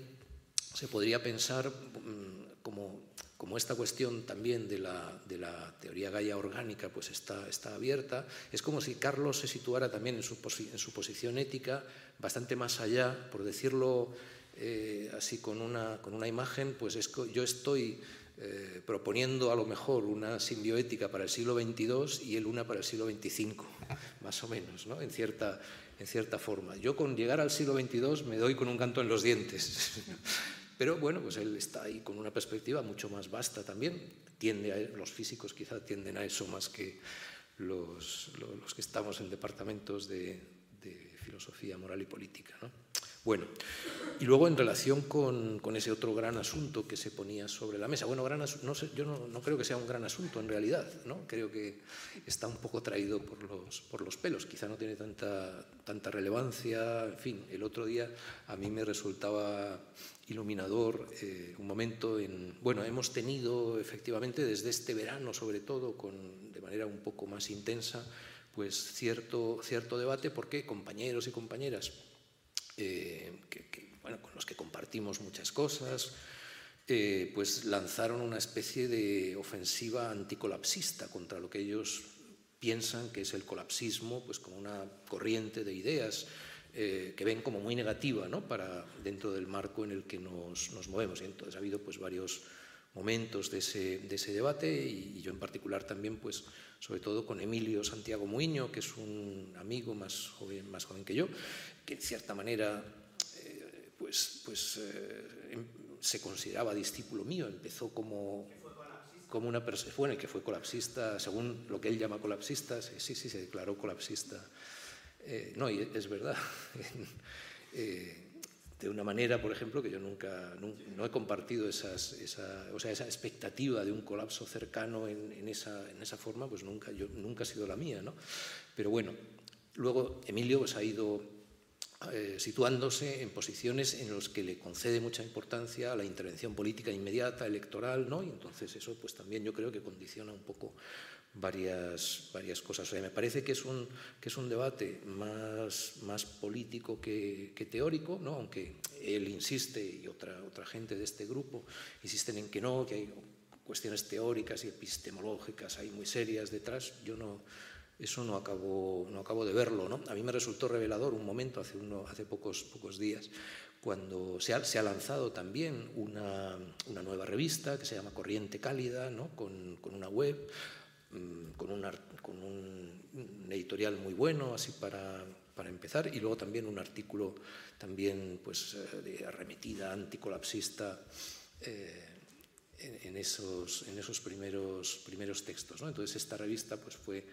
se podría pensar mm, como como esta cuestión también de la, de la teoría Gaia orgánica pues está, está, abierta, es como si Carlos se situara también en su, en su posición ética bastante más allá, por decirlo eh, así con una, con una imagen, pues es yo estoy eh, proponiendo a lo mejor una simbioética para el siglo XXII y él una para el siglo XXV, más o menos, ¿no? en, cierta, en cierta forma. Yo con llegar al siglo XXII me doy con un canto en los dientes. *laughs* Pero bueno, pues él está ahí con una perspectiva mucho más vasta también. Tiende a, los físicos quizá tienden a eso más que los, que estamos en departamentos de, de filosofía moral y política. ¿no? Bueno, y luego en relación con, ese otro gran asunto que se ponía sobre la mesa, bueno, gran no sé, yo no, no, creo que sea un gran asunto en realidad, ¿no? creo que está un poco traído por los, por los pelos, quizá no tiene tanta, tanta relevancia, en fin, el otro día a mí me resultaba iluminador eh, un momento en, bueno, hemos tenido efectivamente desde este verano sobre todo, con, de manera un poco más intensa, pues cierto, cierto debate porque compañeros y compañeras eh, bueno, con los que compartimos muchas cosas, eh, pues lanzaron una especie de ofensiva anticolapsista contra lo que ellos piensan que es el colapsismo, pues como una corriente de ideas eh, que ven como muy negativa ¿no? para dentro del marco en el que nos, nos, movemos. Y entonces ha habido pues varios momentos de ese, de ese debate y, yo en particular también pues sobre todo con Emilio Santiago Muiño, que es un amigo más joven, más joven que yo, que en cierta manera eh, pues, pues eh, em, se consideraba discípulo mío, empezó como, como una persona, bueno, que fue colapsista, según lo que él llama colapsista, sí, sí, se declaró colapsista. Eh, no, y es verdad. *laughs* de una manera, por ejemplo, que yo nunca, no, he compartido esas, esa, o sea, esa expectativa de un colapso cercano en, esa, en esa forma, pues nunca, yo, nunca ha sido la mía, ¿no? Pero bueno, Luego, Emilio pues, ha ido eh, situándose en posiciones en las que le concede mucha importancia a la intervención política inmediata, electoral, ¿no? y entonces eso pues, también yo creo que condiciona un poco varias, varias cosas. O sea, me parece que es un, que es un debate más, más político que, que teórico, ¿no? aunque él insiste y otra, otra gente de este grupo insisten en que no, que hay cuestiones teóricas y epistemológicas ahí muy serias detrás. Yo no, eso no acabo, no acabo de verlo. ¿no? A mí me resultó revelador un momento, hace, uno, hace pocos, pocos días, cuando se ha, se ha lanzado también una, una, nueva revista que se llama Corriente Cálida, ¿no? con, con una web, con, una, con un, un, editorial muy bueno, así para, para, empezar, y luego también un artículo también pues, eh, de arremetida anticolapsista. Eh, en, en, esos, en esos primeros, primeros textos. ¿no? Entonces, esta revista pues, fue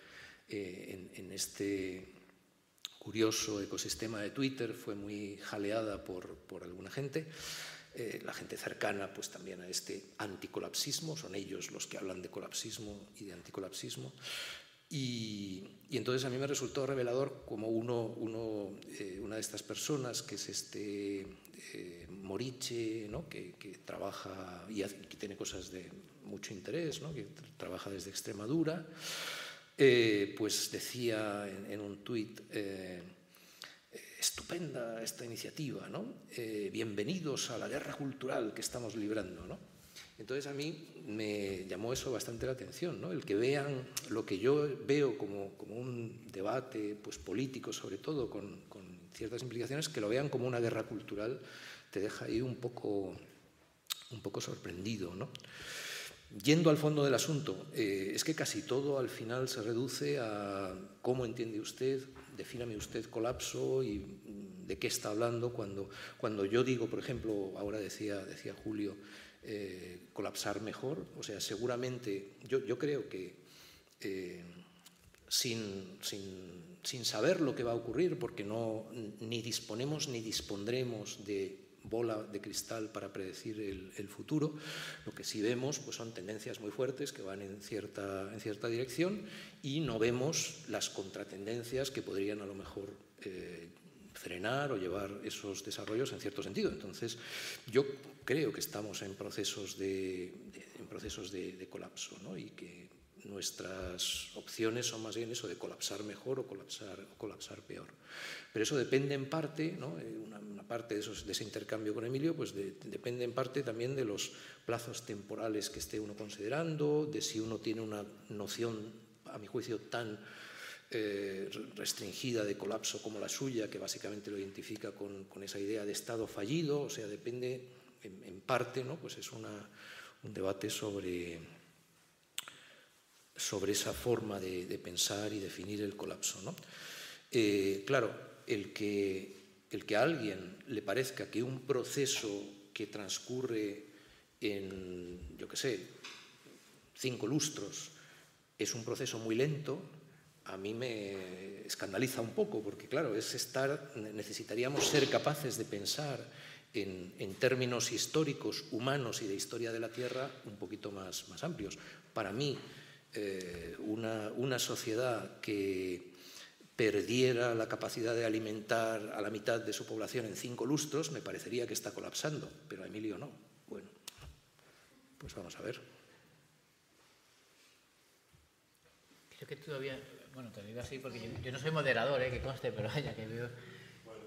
eh, en, en, este curioso ecosistema de Twitter fue muy jaleada por, por alguna gente. Eh, la gente cercana pues también a este anticolapsismo, son ellos los que hablan de colapsismo y de anticolapsismo. Y, y entonces a mí me resultó revelador como uno, uno, eh, una de estas personas, que es este eh, Moriche, ¿no? que, que, trabaja y que tiene cosas de mucho interés, ¿no? que trabaja desde Extremadura, eh, pues decía en, en un tuit, eh, estupenda esta iniciativa, ¿no? Eh, bienvenidos a la guerra cultural que estamos librando. ¿no? Entonces a mí me llamó eso bastante la atención, ¿no? el que vean lo que yo veo como, como un debate pues, político, sobre todo con, con, ciertas implicaciones, que lo vean como una guerra cultural, te deja ahí un poco, un poco sorprendido. ¿no? Yendo al fondo del asunto, eh, es que casi todo al final se reduce a cómo entiende usted, defíname usted colapso y de qué está hablando cuando, cuando yo digo, por ejemplo, ahora decía, decía Julio, eh, colapsar mejor. O sea, seguramente yo, yo creo que eh, sin, sin, sin, saber lo que va a ocurrir, porque no, ni disponemos ni dispondremos de bola de cristal para predecir el, futuro. Lo que sí vemos pues, son tendencias muy fuertes que van en cierta, en cierta dirección y no vemos las contratendencias que podrían a lo mejor eh, frenar o llevar esos desarrollos en cierto sentido. Entonces, yo creo que estamos en procesos de, en procesos de colapso ¿no? y que nuestras opciones son más bien eso de colapsar mejor o colapsar, o colapsar peor. Pero eso depende en parte, ¿no? Eh, una, una, parte de, esos, de, ese intercambio con Emilio, pues de, depende en parte también de los plazos temporales que esté uno considerando, de si uno tiene una noción, a mi juicio, tan eh, restringida de colapso como la suya, que básicamente lo identifica con, con esa idea de Estado fallido, o sea, depende en, en parte, ¿no? pues es una, un debate sobre sobre esa forma de, pensar y definir el colapso. ¿no? Eh, claro, el que, el que a alguien le parezca que un proceso que transcurre en, yo qué sé, cinco lustros es un proceso muy lento, a mí me escandaliza un poco, porque claro, es estar, necesitaríamos ser capaces de pensar en, en, términos históricos, humanos y de historia de la Tierra un poquito más, más amplios. Para mí, eh, una, una sociedad que perdiera la capacidad de alimentar a la mitad de su población en cinco lustros, me parecería que está colapsando, pero a Emilio no. Bueno, pues vamos a ver.
Creo que todavía, bueno, te digo así porque yo, yo no soy moderador, ¿eh? que conste, pero vaya que veo...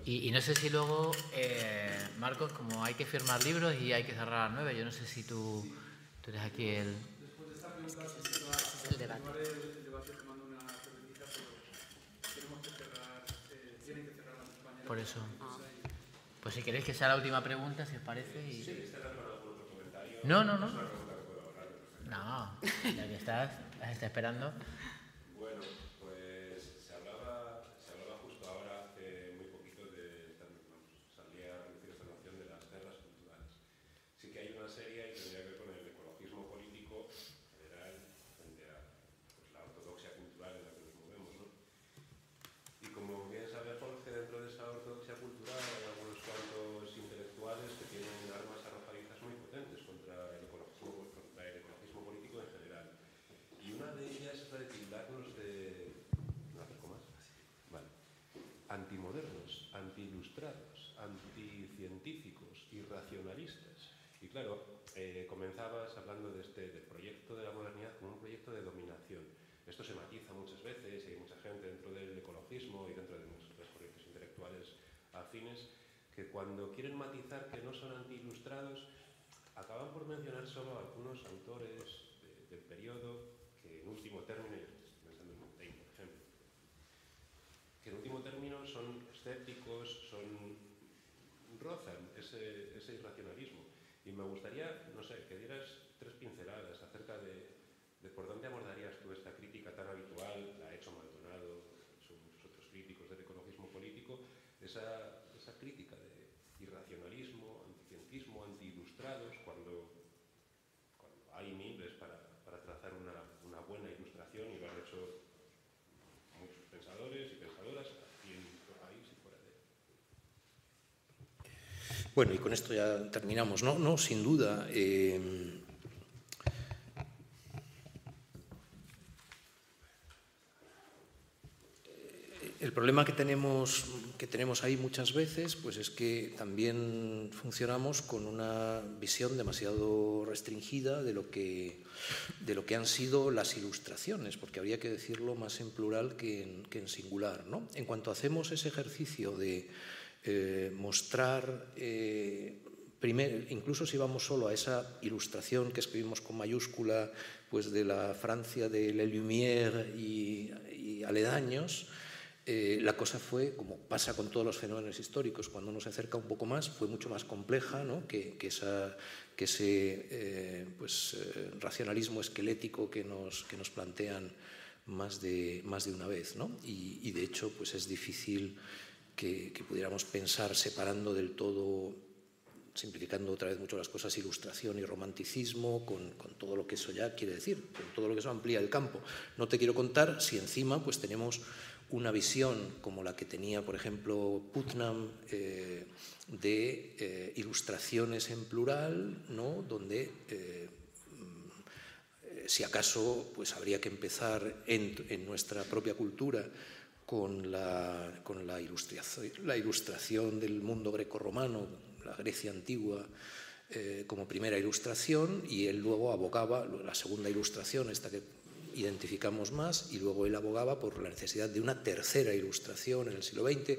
Y, y no sé si luego, eh, Marcos, como hay que firmar libros y hay que cerrar a las nueve, yo no sé si tú, tú eres aquí el...
Después de esta pregunta, el debate. El debate tomando una cervecita, pero tenemos que cerrar, eh, tienen que cerrar las compañeras.
Por eso. Ah. Pues si queréis que sea la última pregunta, si os parece. Y...
Sí, ¿estás?
No, no, no. No, ya que estás, las está esperando.
Bueno, pues se hablaba, se hablaba justo ahora, hace muy poquito, de, salía a reducir esta noción de las guerras culturales. Sí que hay una serie y tendría que ver con el ecologismo político general frente a pues, la ortodoxia cultural en la que nos movemos. ¿no? Y como bien sabe Jorge, dentro de esa ortodoxia cultural hay algunos cuantos intelectuales que tienen armas arrojadizas muy potentes contra el ecologismo, contra el ecologismo político en general. Y una de ellas es la de claro, eh, comenzabas hablando de este, del proyecto de la modernidad como un proyecto de dominación. Esto se matiza muchas veces y hay mucha gente dentro del ecologismo y dentro de muchos proyectos intelectuales afines que cuando quieren matizar que no son anti-ilustrados, acaban por mencionar solo algunos autores de- del periodo que en último término, yo estoy pensando en Montaigne, por ejemplo, que en último término son escépticos, son rozan ese, ese irracionalismo. Y me gustaría, no sé, que dieras tres pinceladas acerca de, de por dónde abordarías tú esta crítica tan habitual, la ha hecho Maldonado, son muchos otros críticos del ecologismo político, esa, crítica de irracionalismo, anticientismo, anti-ilustrados, cuando, cuando hay miles para, para trazar una, una buena ilustración y lo han hecho muchos pensadores y pensadoras aquí en nuestro país y fuera de él.
Bueno, y con esto ya terminamos. No, no sin duda. eh, el problema que tenemos, que tenemos ahí muchas veces pues es que también funcionamos con una visión demasiado restringida de lo que, de lo que han sido las ilustraciones, porque habría que decirlo más en plural que en, que en singular. ¿no? En cuanto hacemos ese ejercicio de eh, mostrar, eh, primer- incluso si vamos solo a esa ilustración que escribimos con mayúscula, pues de la Francia de Le Lumière y, y aledaños, eh, la cosa fue, como pasa con todos los fenómenos históricos, cuando uno se acerca un poco más, fue mucho más compleja ¿no? que, que, ese eh, pues, eh, racionalismo esquelético que nos, plantean más de, una vez. ¿no? Y, de hecho pues es difícil que, que pudiéramos pensar separando del todo simplificando otra vez mucho las cosas, ilustración y romanticismo, con, con, todo lo que eso ya quiere decir, con todo lo que eso amplía el campo. No te quiero contar si encima pues tenemos una visión como la que tenía, por ejemplo, Putnam, eh, de eh, ilustraciones en plural, ¿no? donde, eh, si acaso, pues habría que empezar en, nuestra propia cultura con la, ilustración, del mundo grecorromano, la Grecia antigua, como primera ilustración, y él luego abogaba, la segunda ilustración, esta que identificamos más, y luego él abogaba por la necesidad de una tercera ilustración en el siglo XX,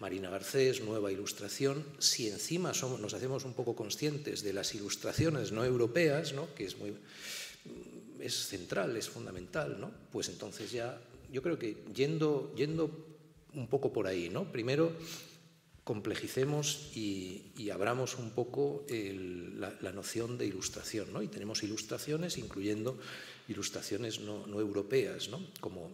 Marina Garcés, nueva ilustración. Si encima nos hacemos un poco conscientes de las ilustraciones no europeas, ¿no? que es, muy, es central, es fundamental, ¿no? pues entonces ya yo creo que yendo, yendo un poco por ahí, ¿no? primero complejicemos y, abramos un poco la, noción de ilustración. ¿no? Y tenemos ilustraciones, incluyendo ilustraciones no, europeas, ¿no? como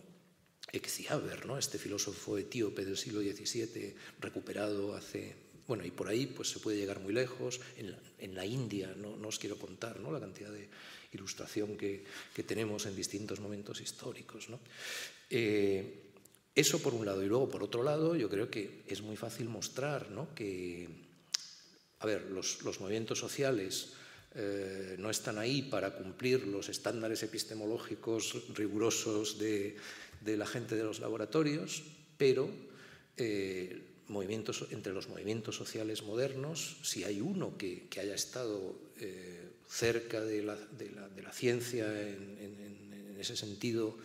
Exciaber, ¿no? este filósofo etíope del siglo XVII, recuperado hace... Bueno, y por ahí pues, se puede llegar muy lejos. En la, India, no, os quiero contar ¿no? la cantidad de ilustración que, tenemos en distintos momentos históricos. ¿no? Eh, eso por un lado. Y luego, por otro lado, yo creo que es muy fácil mostrar ¿no? que, a ver, los movimientos sociales eh, no están ahí para cumplir los estándares epistemológicos rigurosos de, de la gente de los laboratorios, pero eh, movimientos, entre los movimientos sociales modernos, si hay uno que, que haya estado eh, cerca de la, de, la, ciencia en, en, en ese sentido,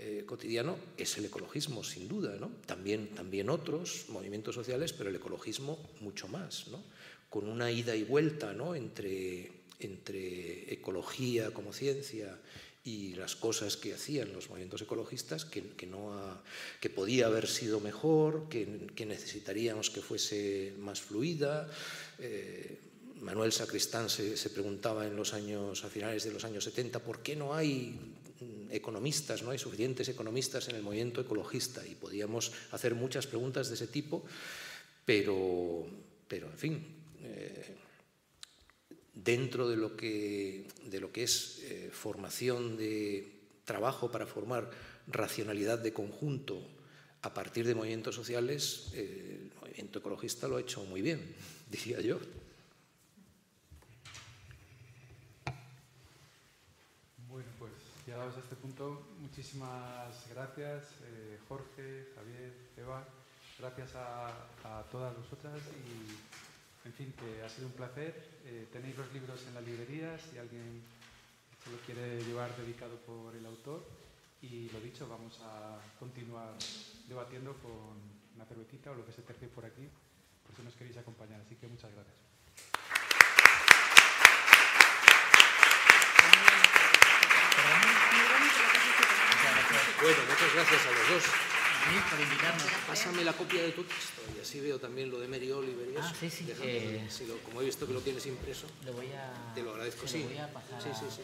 eh, cotidiano es el ecologismo, sin duda. ¿no? También, también otros movimientos sociales, pero el ecologismo mucho más, ¿no? con una ida y vuelta ¿no? entre, entre ecología como ciencia y las cosas que hacían los movimientos ecologistas, que, que, no ha, que podía haber sido mejor, que, que, necesitaríamos que fuese más fluida. Eh, Manuel Sacristán se, se, preguntaba en los años, a finales de los años 70, ¿por qué no hay economistas, no hay suficientes economistas en el movimiento ecologista? Y podíamos hacer muchas preguntas de ese tipo, pero, pero en fin, eh, dentro de lo que, de lo que es eh, formación de trabajo para formar racionalidad de conjunto a partir de movimientos sociales, eh, el movimiento ecologista lo ha hecho muy bien, *laughs* diría yo.
Bueno, pues llegados a este punto, muchísimas gracias, eh, Jorge, Javier, Eva, gracias a, a todas vosotras y en fin, que ha sido un placer. Eh, tenéis los libros en las librerías, si alguien se lo quiere llevar dedicado por el autor. Y lo dicho, vamos a continuar debatiendo con una cervecita o lo que se tercie por aquí, por si nos queréis acompañar. Así que muchas gracias.
Bueno, muchas gracias a los dos.
Por invitarnos.
Pásame la copia de tu texto y así veo también lo de Mary Oliver y eso.
Ah, sí, sí,
Déjame,
eh,
si lo- como he visto que lo tienes impreso,
Lo voy a,
te lo agradezco. Sí,
lo voy a pasar
sí, sí, sí.